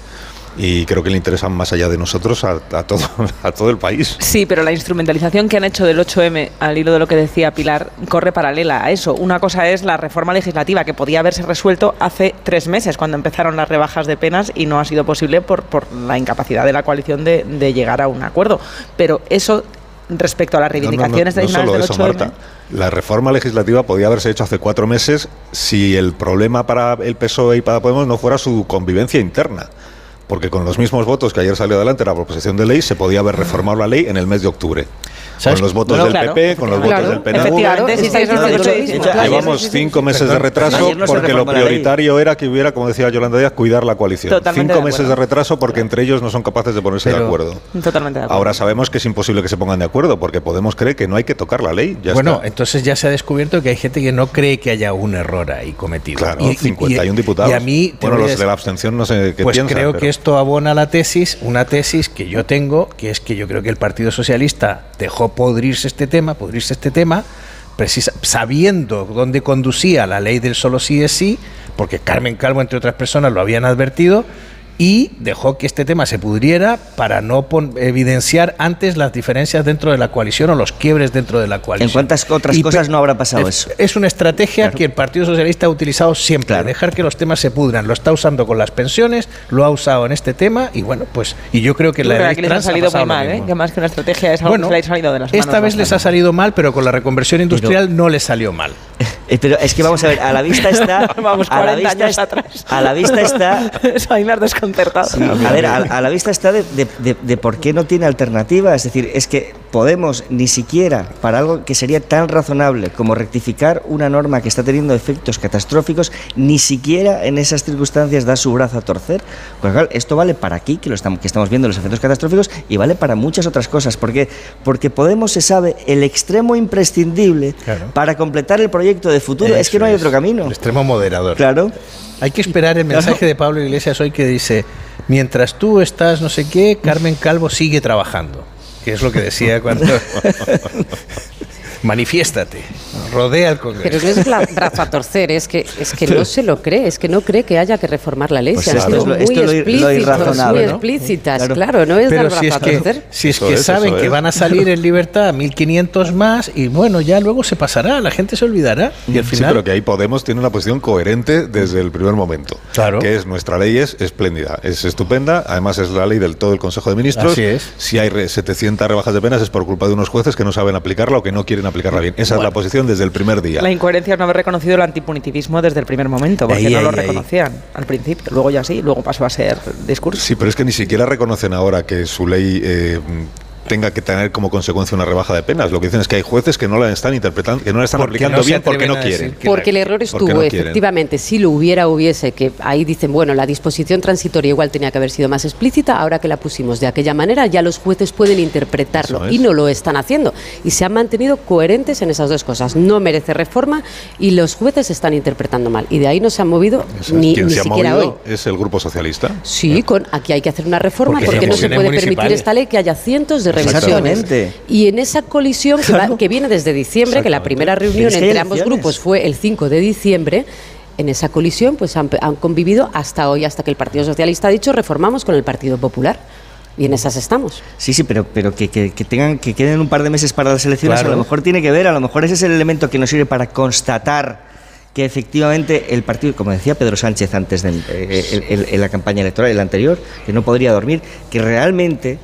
y creo que le interesan más allá de nosotros a, todo, a todo el país. Sí, pero la instrumentalización que han hecho del 8M, al hilo de lo que decía Pilar, corre paralela a eso. Una cosa es la reforma legislativa que podía haberse resuelto hace tres meses, cuando empezaron las rebajas de penas y no ha sido posible por, por la incapacidad de la coalición de, de llegar a un acuerdo. Pero eso respecto a las reivindicaciones de Marta. La reforma legislativa podía haberse hecho hace cuatro meses si el problema para el PSOE y para Podemos no fuera su convivencia interna porque con los mismos votos que ayer salió adelante la proposición de ley se podía haber reformado la ley en el mes de octubre. Con los votos del PP, con los votos del PNV. Llevamos cinco meses de retraso porque lo prioritario era que hubiera, como decía Yolanda Díaz, cuidar la coalición. cinco meses de retraso porque entre ellos no son capaces de ponerse de, acuerdo. Totalmente de acuerdo. Ahora sabemos que es imposible que se pongan de acuerdo porque Podemos creer que no hay que tocar la ley. bueno, entonces ya se ha descubierto que hay gente que no cree que haya un error ahí cometido. Claro, y, 51 diputados. Y a mí, bueno, los de la abstención no sé qué pues creo que esto abona la tesis, una tesis que yo tengo, que es que yo creo que el Partido Socialista dejó podrirse este tema, podrirse este tema, sabiendo dónde conducía la ley del solo sí es sí, porque Carmen Calvo, entre otras personas, lo habían advertido, y dejó que este tema se pudriera para no evidenciar antes las diferencias dentro de la coalición o los quiebres dentro de la coalición. ¿En cuántas otras cosas no habrá pasado eso? Es una estrategia que el Partido Socialista ha utilizado siempre, dejar que los temas se pudran. Lo está usando con las pensiones, lo ha usado en este tema y bueno, pues y yo creo que la que les ha salido muy mal, ¿eh? que más que una estrategia es algo que les ha salido de las manos. Esta vez les ha salido mal, pero con la reconversión industrial no les salió mal. Eh, pero es que vamos a ver, a la vista está. vamos, a la vista años atrás. A la vista está. Eso has desconcertado. a ver, a, la vista está de, de, por qué no tiene alternativa. Es decir, es que Podemos ni siquiera para algo que sería tan razonable como rectificar una norma que está teniendo efectos catastróficos, ni siquiera en esas circunstancias da su brazo a torcer. esto vale para aquí, que, lo estamos, que estamos viendo los efectos catastróficos, y vale para muchas otras cosas. porque Porque Podemos se sabe el extremo imprescindible para completar el proyecto de futuro. es que no hay otro camino. El extremo moderador. Claro. Hay que esperar el mensaje de Pablo Iglesias hoy que dice, mientras tú estás no sé qué, Carmen Calvo sigue trabajando que es lo que decía cuando... Manifiéstate, rodea el Congreso. Pero no es la brazo a torcer, es que, es que no se lo cree, es que no cree que haya que reformar la ley. Pues se muy, explícitos, muy explícitas, claro. no es Pero si es, que, si es que saben que van a salir en libertad 1.500 más y bueno, ya luego se pasará, la gente se olvidará y al final... Sí, pero que ahí Podemos tiene una posición coherente desde el primer momento. Claro. Que es, nuestra ley es espléndida, es estupenda, además es la ley del todo el Consejo de Ministros. Así es. Si hay 700 rebajas de penas es por culpa de unos jueces que no saben aplicarla o que no quieren aplicarla bien. Esa es la posición desde el primer día. La incoherencia es no haber reconocido el antipunitivismo desde el primer momento, porque no lo reconocían al principio. Luego ya sí, luego pasó a ser discurso. Sí, pero es que ni siquiera reconocen ahora que su ley... Eh, tenga que tener como consecuencia una rebaja de penas. Lo que dicen es que hay jueces que no la están interpretando, que no la están Porque aplicando no bien porque no quieren. Porque el error estuvo, no efectivamente, si lo hubiera, hubiese, que ahí dicen, bueno, la disposición transitoria igual tenía que haber sido más explícita, ahora que la pusimos de aquella manera, ya los jueces pueden interpretarlo es. y no lo están haciendo. Y se han mantenido coherentes en esas dos cosas. No merece reforma y los jueces están interpretando mal. Y de ahí no se han movido es. ni, ni se ha siquiera hoy. movido es el Grupo Socialista. Sí, con aquí hay que hacer una reforma Porque no se puede permitir esta ley que haya cientos de revisiones. Y en esa colisión que, va- que viene desde diciembre, que la primera reunión entre ambos elecciones. grupos fue el 5 de diciembre, en esa colisión pues han, han convivido hasta hoy, hasta que el Partido Socialista ha dicho reformamos con el Partido Popular. Y en esas estamos. Sí, sí, pero, pero que, que- que tengan, que queden un par de meses para las elecciones, Claro. a lo mejor tiene que ver, a lo mejor ese es el elemento que nos sirve para constatar que efectivamente el partido, como decía Pedro Sánchez antes de, eh, en la campaña electoral, el anterior, que no podría dormir, que realmente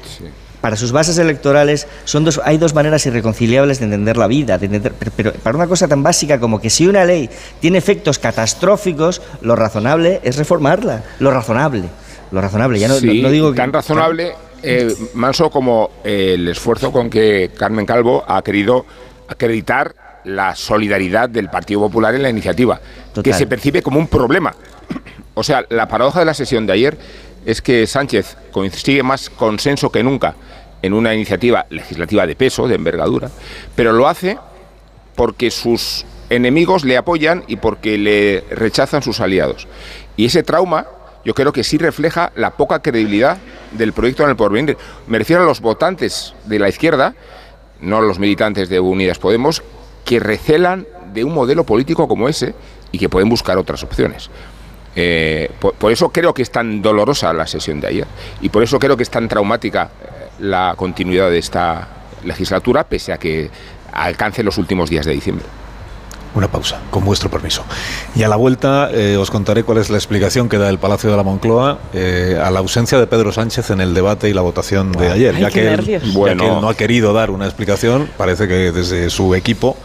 para sus bases electorales son dos, hay dos maneras irreconciliables de entender la vida, de entender- pero, pero para una cosa tan básica como que si una ley tiene efectos catastróficos, lo razonable es reformarla, lo razonable, lo razonable. Ya no, Sí, no- no digo que- tan razonable, eh, Manso, como eh, el esfuerzo con que Carmen Calvo ha querido acreditar la solidaridad del Partido Popular en la iniciativa, que se percibe como un problema. O sea, la paradoja de la sesión de ayer es que Sánchez consigue más consenso que nunca en una iniciativa legislativa de peso, de envergadura, pero lo hace porque sus enemigos le apoyan y porque le rechazan sus aliados. Y ese trauma yo creo que sí refleja la poca credibilidad del proyecto en el porvenir. Me refiero a los votantes de la izquierda, no los militantes de Unidas Podemos, que recelan de un modelo político como ese y que pueden buscar otras opciones. Eh, por, por eso creo que es tan dolorosa la sesión de ayer y por eso creo que es tan traumática eh, la continuidad de esta legislatura, pese a que alcance los últimos días de diciembre. Una pausa, con vuestro permiso. Y a la vuelta eh, os contaré cuál es la explicación que da el Palacio de la Moncloa eh, a la ausencia de Pedro Sánchez en el debate y la votación de ayer. Ay, ya, que él, nervios. ya Bueno. que él no ha querido dar una explicación, parece que desde su equipo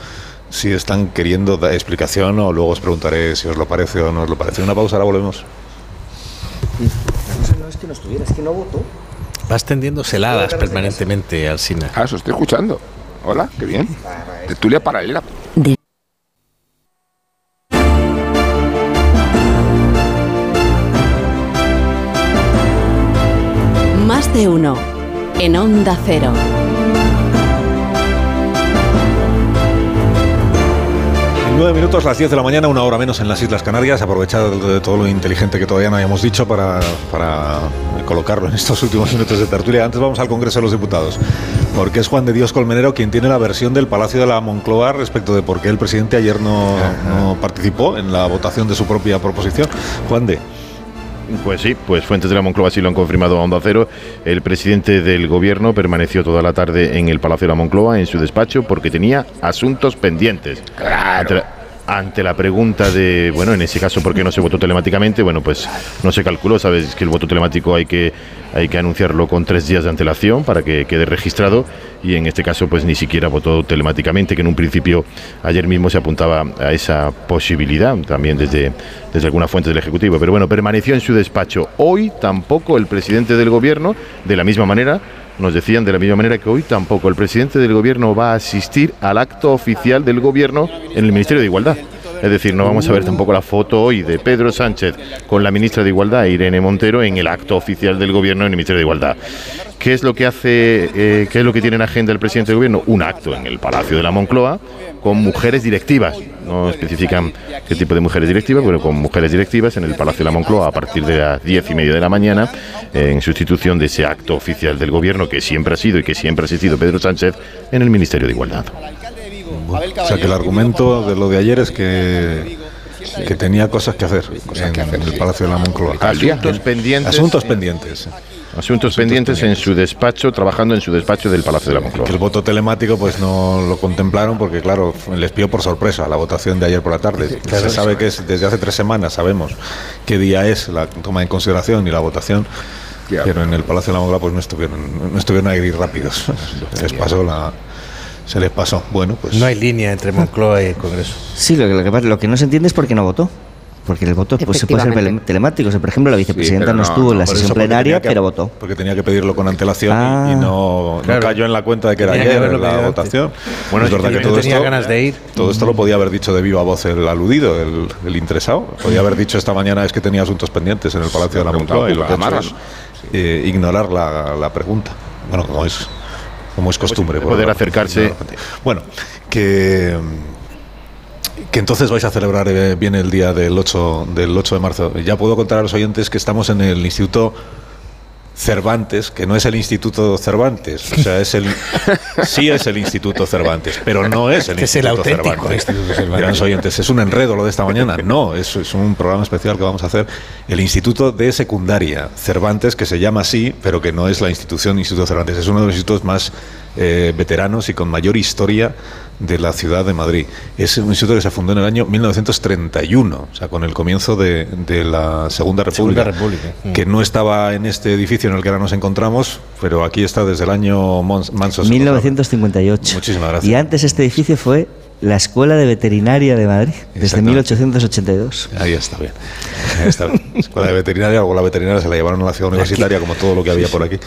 sí están queriendo dar explicación o luego os preguntaré si os lo parece o no os lo parece. Una pausa, ahora volvemos. No es que no estuviera, es que no votó. Vas tendiendo celadas permanentemente, Alsina. Ah, eso estoy escuchando. Hola, qué bien. Tertulia paralela. Más de uno. En Onda Cero. Nueve minutos, las 10 de la mañana, una hora menos en las Islas Canarias. Aprovechar de, de todo lo inteligente que todavía no habíamos dicho para, para colocarlo en estos últimos minutos de tertulia. Antes vamos al Congreso de los Diputados, porque es Juan de Dios Colmenero quien tiene la versión del Palacio de la Moncloa respecto de por qué el presidente ayer no, no participó en la votación de su propia proposición. Juan de. Pues sí, pues fuentes de la Moncloa sí lo han confirmado a Onda Cero. El presidente del gobierno permaneció toda la tarde en el Palacio de la Moncloa, en su despacho, porque tenía asuntos pendientes. Ante la pregunta de, bueno, en ese caso, ¿por qué no se votó telemáticamente? Bueno, pues no se calculó, sabes que el voto telemático hay que, hay que anunciarlo con tres días de antelación para que quede registrado y en este caso pues ni siquiera votó telemáticamente, que en un principio ayer mismo se apuntaba a esa posibilidad, también desde, desde alguna fuente del Ejecutivo. Pero bueno, permaneció en su despacho. Hoy tampoco el presidente del Gobierno, de la misma manera, nos decían de la misma manera que hoy tampoco el presidente del Gobierno va a asistir al acto oficial del Gobierno en el Ministerio de Igualdad. Es decir, no vamos a ver tampoco la foto hoy de Pedro Sánchez con la ministra de Igualdad, Irene Montero, en el acto oficial del Gobierno en el Ministerio de Igualdad. ¿Qué es lo que hace, eh, qué es lo que tiene en agenda el presidente del Gobierno? Un acto en el Palacio de la Moncloa con mujeres directivas. No especifican qué tipo de mujeres directivas, pero con mujeres directivas en el Palacio de la Moncloa a partir de las diez y media de la mañana, eh, en sustitución de ese acto oficial del Gobierno que siempre ha sido y que siempre ha asistido Pedro Sánchez en el Ministerio de Igualdad. O sea que el argumento de lo de ayer es que, que tenía cosas que hacer en, el Palacio de la Moncloa. Asuntos pendientes. Asuntos pendientes. Asuntos pendientes en su despacho, trabajando en su despacho del Palacio de la Moncloa. Que el voto telemático pues no lo contemplaron porque claro, les pidió por sorpresa la votación de ayer por la tarde. claro, Se sabe que es desde hace tres semanas, sabemos qué día es la toma en consideración y la votación. Pero en el Palacio de la Moncloa pues no estuvieron, no estuvieron ahí rápidos. Les pasó la, se les pasó. Bueno, pues No hay línea entre Moncloa y el Congreso. Sí, lo que, lo que pasa- lo que no se entiende es por qué no votó. porque el voto pues, se puede ser tele- telemático. O sea, por ejemplo, la vicepresidenta no, estuvo en la sesión plenaria, que- pero votó. Porque tenía que pedirlo con antelación y- Ah. y, no, no Claro. cayó en la cuenta de que era Tenía ayer la pedido votación. Bueno, es verdad que todo tenía esto, ganas de ir. todo esto lo podía haber dicho de viva voz el aludido, el, el interesado. Podía haber dicho esta mañana es que tenía asuntos pendientes en el Palacio de la Moncloa y lo es eh, ignorar la, la pregunta. Bueno, como es, como es costumbre. por poder acercarse. Bueno, que que entonces vais a celebrar eh, bien el día del 8, del 8 de marzo. Ya puedo contar a los oyentes que estamos en el Instituto Cervantes, que no es el Instituto Cervantes, o sea, es el sí es el Instituto Cervantes, pero no es el Que es el Instituto auténtico Cervantes. Instituto oyentes, es un enredo lo de esta mañana. No, es, es un programa especial que vamos a hacer. El Instituto de Secundaria Cervantes, que se llama así, pero que no es la institución Instituto Cervantes, es uno de los institutos más eh, veteranos y con mayor historia de la ciudad de Madrid. Es un instituto que se fundó en el año 1931, o sea, con el comienzo de, de la Segunda República, Segunda República. Mm. que no estaba en este edificio en el que ahora nos encontramos, pero aquí está desde el año Mons- Manso. 1958. Muchísimas gracias. Y antes este edificio fue la Escuela de Veterinaria de Madrid, desde Exactamente. 1882. Ahí está bien. Ahí está bien. Escuela de veterinaria, luego la veterinaria se la llevaron a la ciudad universitaria, como todo lo que había por aquí.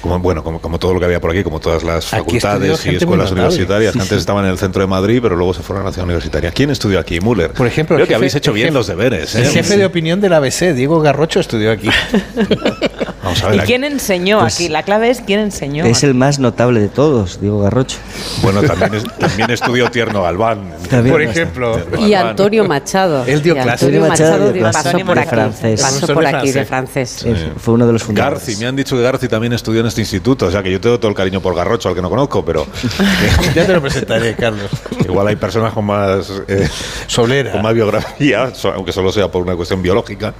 Como, bueno, como, como todo lo que había por aquí, como todas las Aquí facultades y escuelas universitarias, Sí, que antes sí. estaban en el centro de Madrid, pero luego se fueron a la ciudad universitaria. ¿Quién estudió aquí? Müller. Por ejemplo, el Creo que habéis hecho bien jefe- los deberes. El ¿eh? jefe de opinión del ABC, Diego Garrocho, estudió aquí. Vamos a ¿Y ver. quién enseñó Pues- aquí? La clave es quién enseñó. Es aquí. el más notable de todos, Diego Garrocho. Bueno, también, es- también estudió Tierno Galván. También Por ejemplo. Y Antonio Machado. Él dio clase. Antonio Machado dio pasó de por aquí. francés. Pasó por de aquí de francés. Fue uno de los fundadores. Garci, me han dicho que Garci también estudió en este instituto, o sea que yo tengo todo el cariño por Garrocho, al que no conozco, pero Ya te lo presentaré, Carlos. igual hay personas con más eh, Solera. con más biografía, aunque solo sea por una cuestión biológica,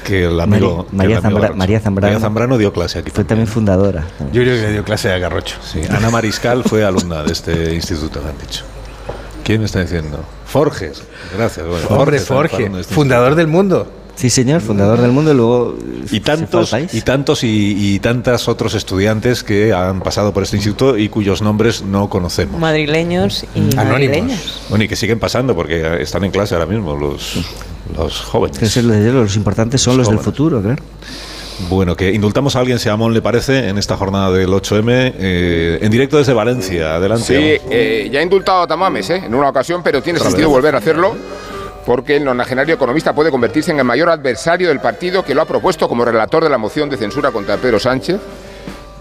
que el amigo María- María que el amigo Zambra- Garrocho. María Zambrano. María Zambrano dio clase aquí. Fue también fundadora. Yo creo que le dio clase a Garrocho. Sí, Ana Mariscal fue alumna de este instituto, me han dicho. ¿Quién me está diciendo? Forges. Gracias. bueno, Hombre, Forges, Forge, alumno de este fundador del mundo. Sí, señor, fundador del mundo y luego Y se tantos, fue al país. y tantos y, y tantas otros estudiantes que han pasado por este instituto y cuyos nombres no conocemos. Madrileños y Anónimos. madrileñas. Bueno, y que siguen pasando porque están en clase ahora mismo los, los jóvenes. Los importantes son los del futuro, claro. Bueno, que indultamos a alguien, si a Amón le parece, en esta jornada del 8M, eh, en directo desde Valencia. Adelante. Sí, eh, ya he indultado a Tamames ¿eh? en una ocasión, pero tiene sentido vez. volver a hacerlo porque el nonagenario economista puede convertirse en el mayor adversario del partido que lo ha propuesto como relator de la moción de censura contra Pedro Sánchez.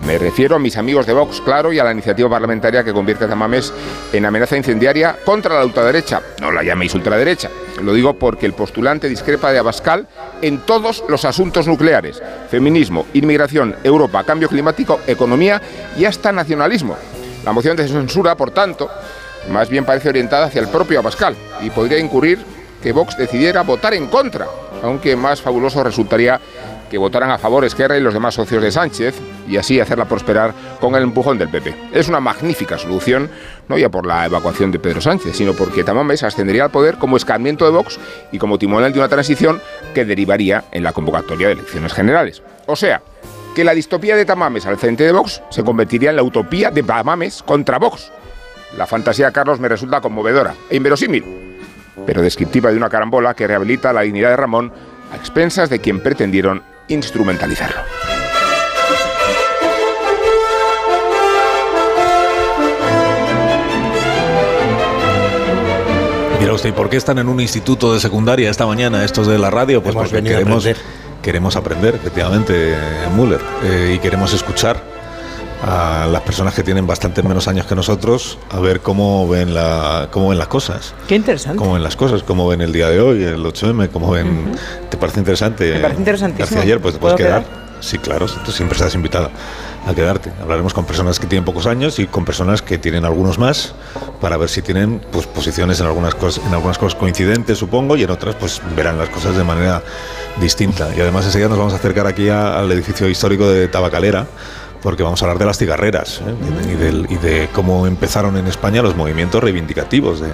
Me refiero a mis amigos de Vox, claro, y a la iniciativa parlamentaria que convierte a Tamames en amenaza incendiaria contra la ultraderecha. No la llaméis ultraderecha. Lo digo porque el postulante discrepa de Abascal en todos los asuntos nucleares. Feminismo, inmigración, Europa, cambio climático, economía y hasta nacionalismo. La moción de censura, por tanto, más bien parece orientada hacia el propio Abascal y podría incurrir que Vox decidiera votar en contra, aunque más fabuloso resultaría que votaran a favor Esquerra y los demás socios de Sánchez y así hacerla prosperar con el empujón del PP. Es una magnífica solución, no ya por la evacuación de Pedro Sánchez, sino porque Tamames ascendería al poder como escarmiento de Vox y como timonel de una transición que derivaría en la convocatoria de elecciones generales. O sea, que la distopía de Tamames al frente de Vox se convertiría en la utopía de Tamames contra Vox. La fantasía de Carlos me resulta conmovedora e inverosímil, pero descriptiva de una carambola que rehabilita la dignidad de Ramón a expensas de quien pretendieron instrumentalizarlo. Mira usted, ¿y por qué están en un instituto de secundaria esta mañana estos de la radio? Pues Hemos porque queremos, aprender. queremos aprender, efectivamente, Müller, eh, y queremos escuchar a las personas que tienen bastante menos años que nosotros a ver cómo ven, la, cómo ven las cosas. Qué interesante. Cómo ven las cosas, cómo ven el día de hoy, el 8M, cómo ven... ¿Te parece interesante? Me parece interesantísimo. García ayer, pues te puedes ¿Puedo quedar. quedar? Sí, claro, tú siempre estás invitada a quedarte. Hablaremos con personas que tienen pocos años y con personas que tienen algunos más para ver si tienen pues, posiciones en algunas cosas, en algunas cosas coincidentes, supongo, y en otras pues verán las cosas de manera distinta. Y además enseguida nos vamos a acercar aquí a- al edificio histórico de Tabacalera porque vamos a hablar de las cigarreras ¿eh? y, del- y de cómo empezaron en España los movimientos reivindicativos de,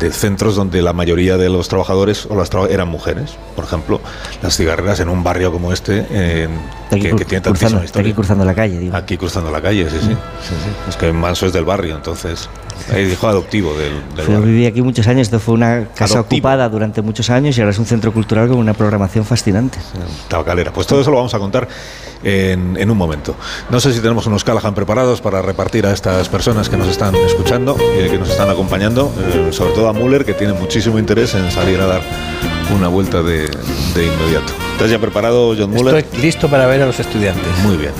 de centros donde la mayoría de los trabajadores o las traba- eran mujeres. Por ejemplo, las cigarreras en un barrio como este, eh, que, tiene cruzando, tantísima está aquí cruzando la calle, digo. Aquí cruzando la calle, sí, sí. sí, sí. Es que Manso es del barrio, entonces El hijo adoptivo del, del barrio. viví aquí muchos años, esto fue una casa Adoptivo. ocupada durante muchos años y ahora es un centro cultural con una programación fascinante. Tabacalera. Pues todo eso lo vamos a contar en, en un momento. No sé si tenemos unos Callahan preparados para repartir a estas personas que nos están escuchando y que nos están acompañando, eh, sobre todo a Müller, que tiene muchísimo interés en salir a dar una vuelta de, de inmediato. ¿Estás ya preparado, John Müller? Estoy listo para ver a los estudiantes. Muy bien.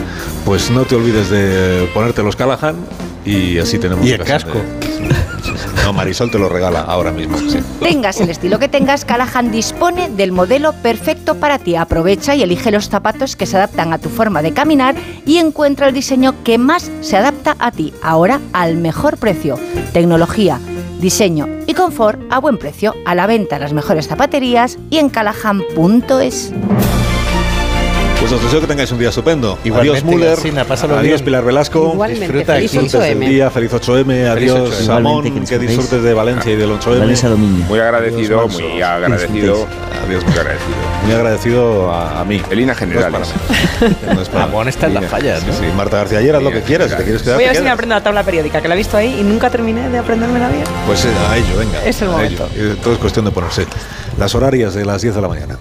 Pues no te olvides de ponerte los Callahan y así tenemos Y el casco. de- No, Marisol te lo regala ahora mismo. sí. Tengas el estilo que tengas, Callahan dispone del modelo perfecto para ti. Aprovecha y elige los zapatos que se adaptan a tu forma de caminar y encuentra el diseño que más se adapta a ti, ahora al mejor precio. Tecnología, diseño y confort a buen precio, a la venta en las mejores zapaterías y en callahan.es. Pues os deseo que tengáis un día estupendo. Igualmente, adiós, Müller. Adiós, bien. Pilar Velasco. Igualmente, Disfruta, feliz Disfrutes del 8M. día, feliz 8M, adiós, 8M. Samón, que que disfrutes de Valencia y del 8M. Vanessa Domingo. Muy agradecido, Adiós, muy agradecido. Adiós, Muy agradecido. Muy agradecido a, a mí. En líneas No es para mí. No es para. Amón está en las fallas, ¿no? Sí, sí. Marta García, ayer haz lo que quieras. Si te quieres quedar, Voy a ver si me aprendo la tabla periódica, que la he visto ahí y nunca terminé de aprendérmela bien. Pues eh, a ello, venga. Es el momento. Eh, Todo es cuestión de ponerse. Las horarias de las 10 de la mañana.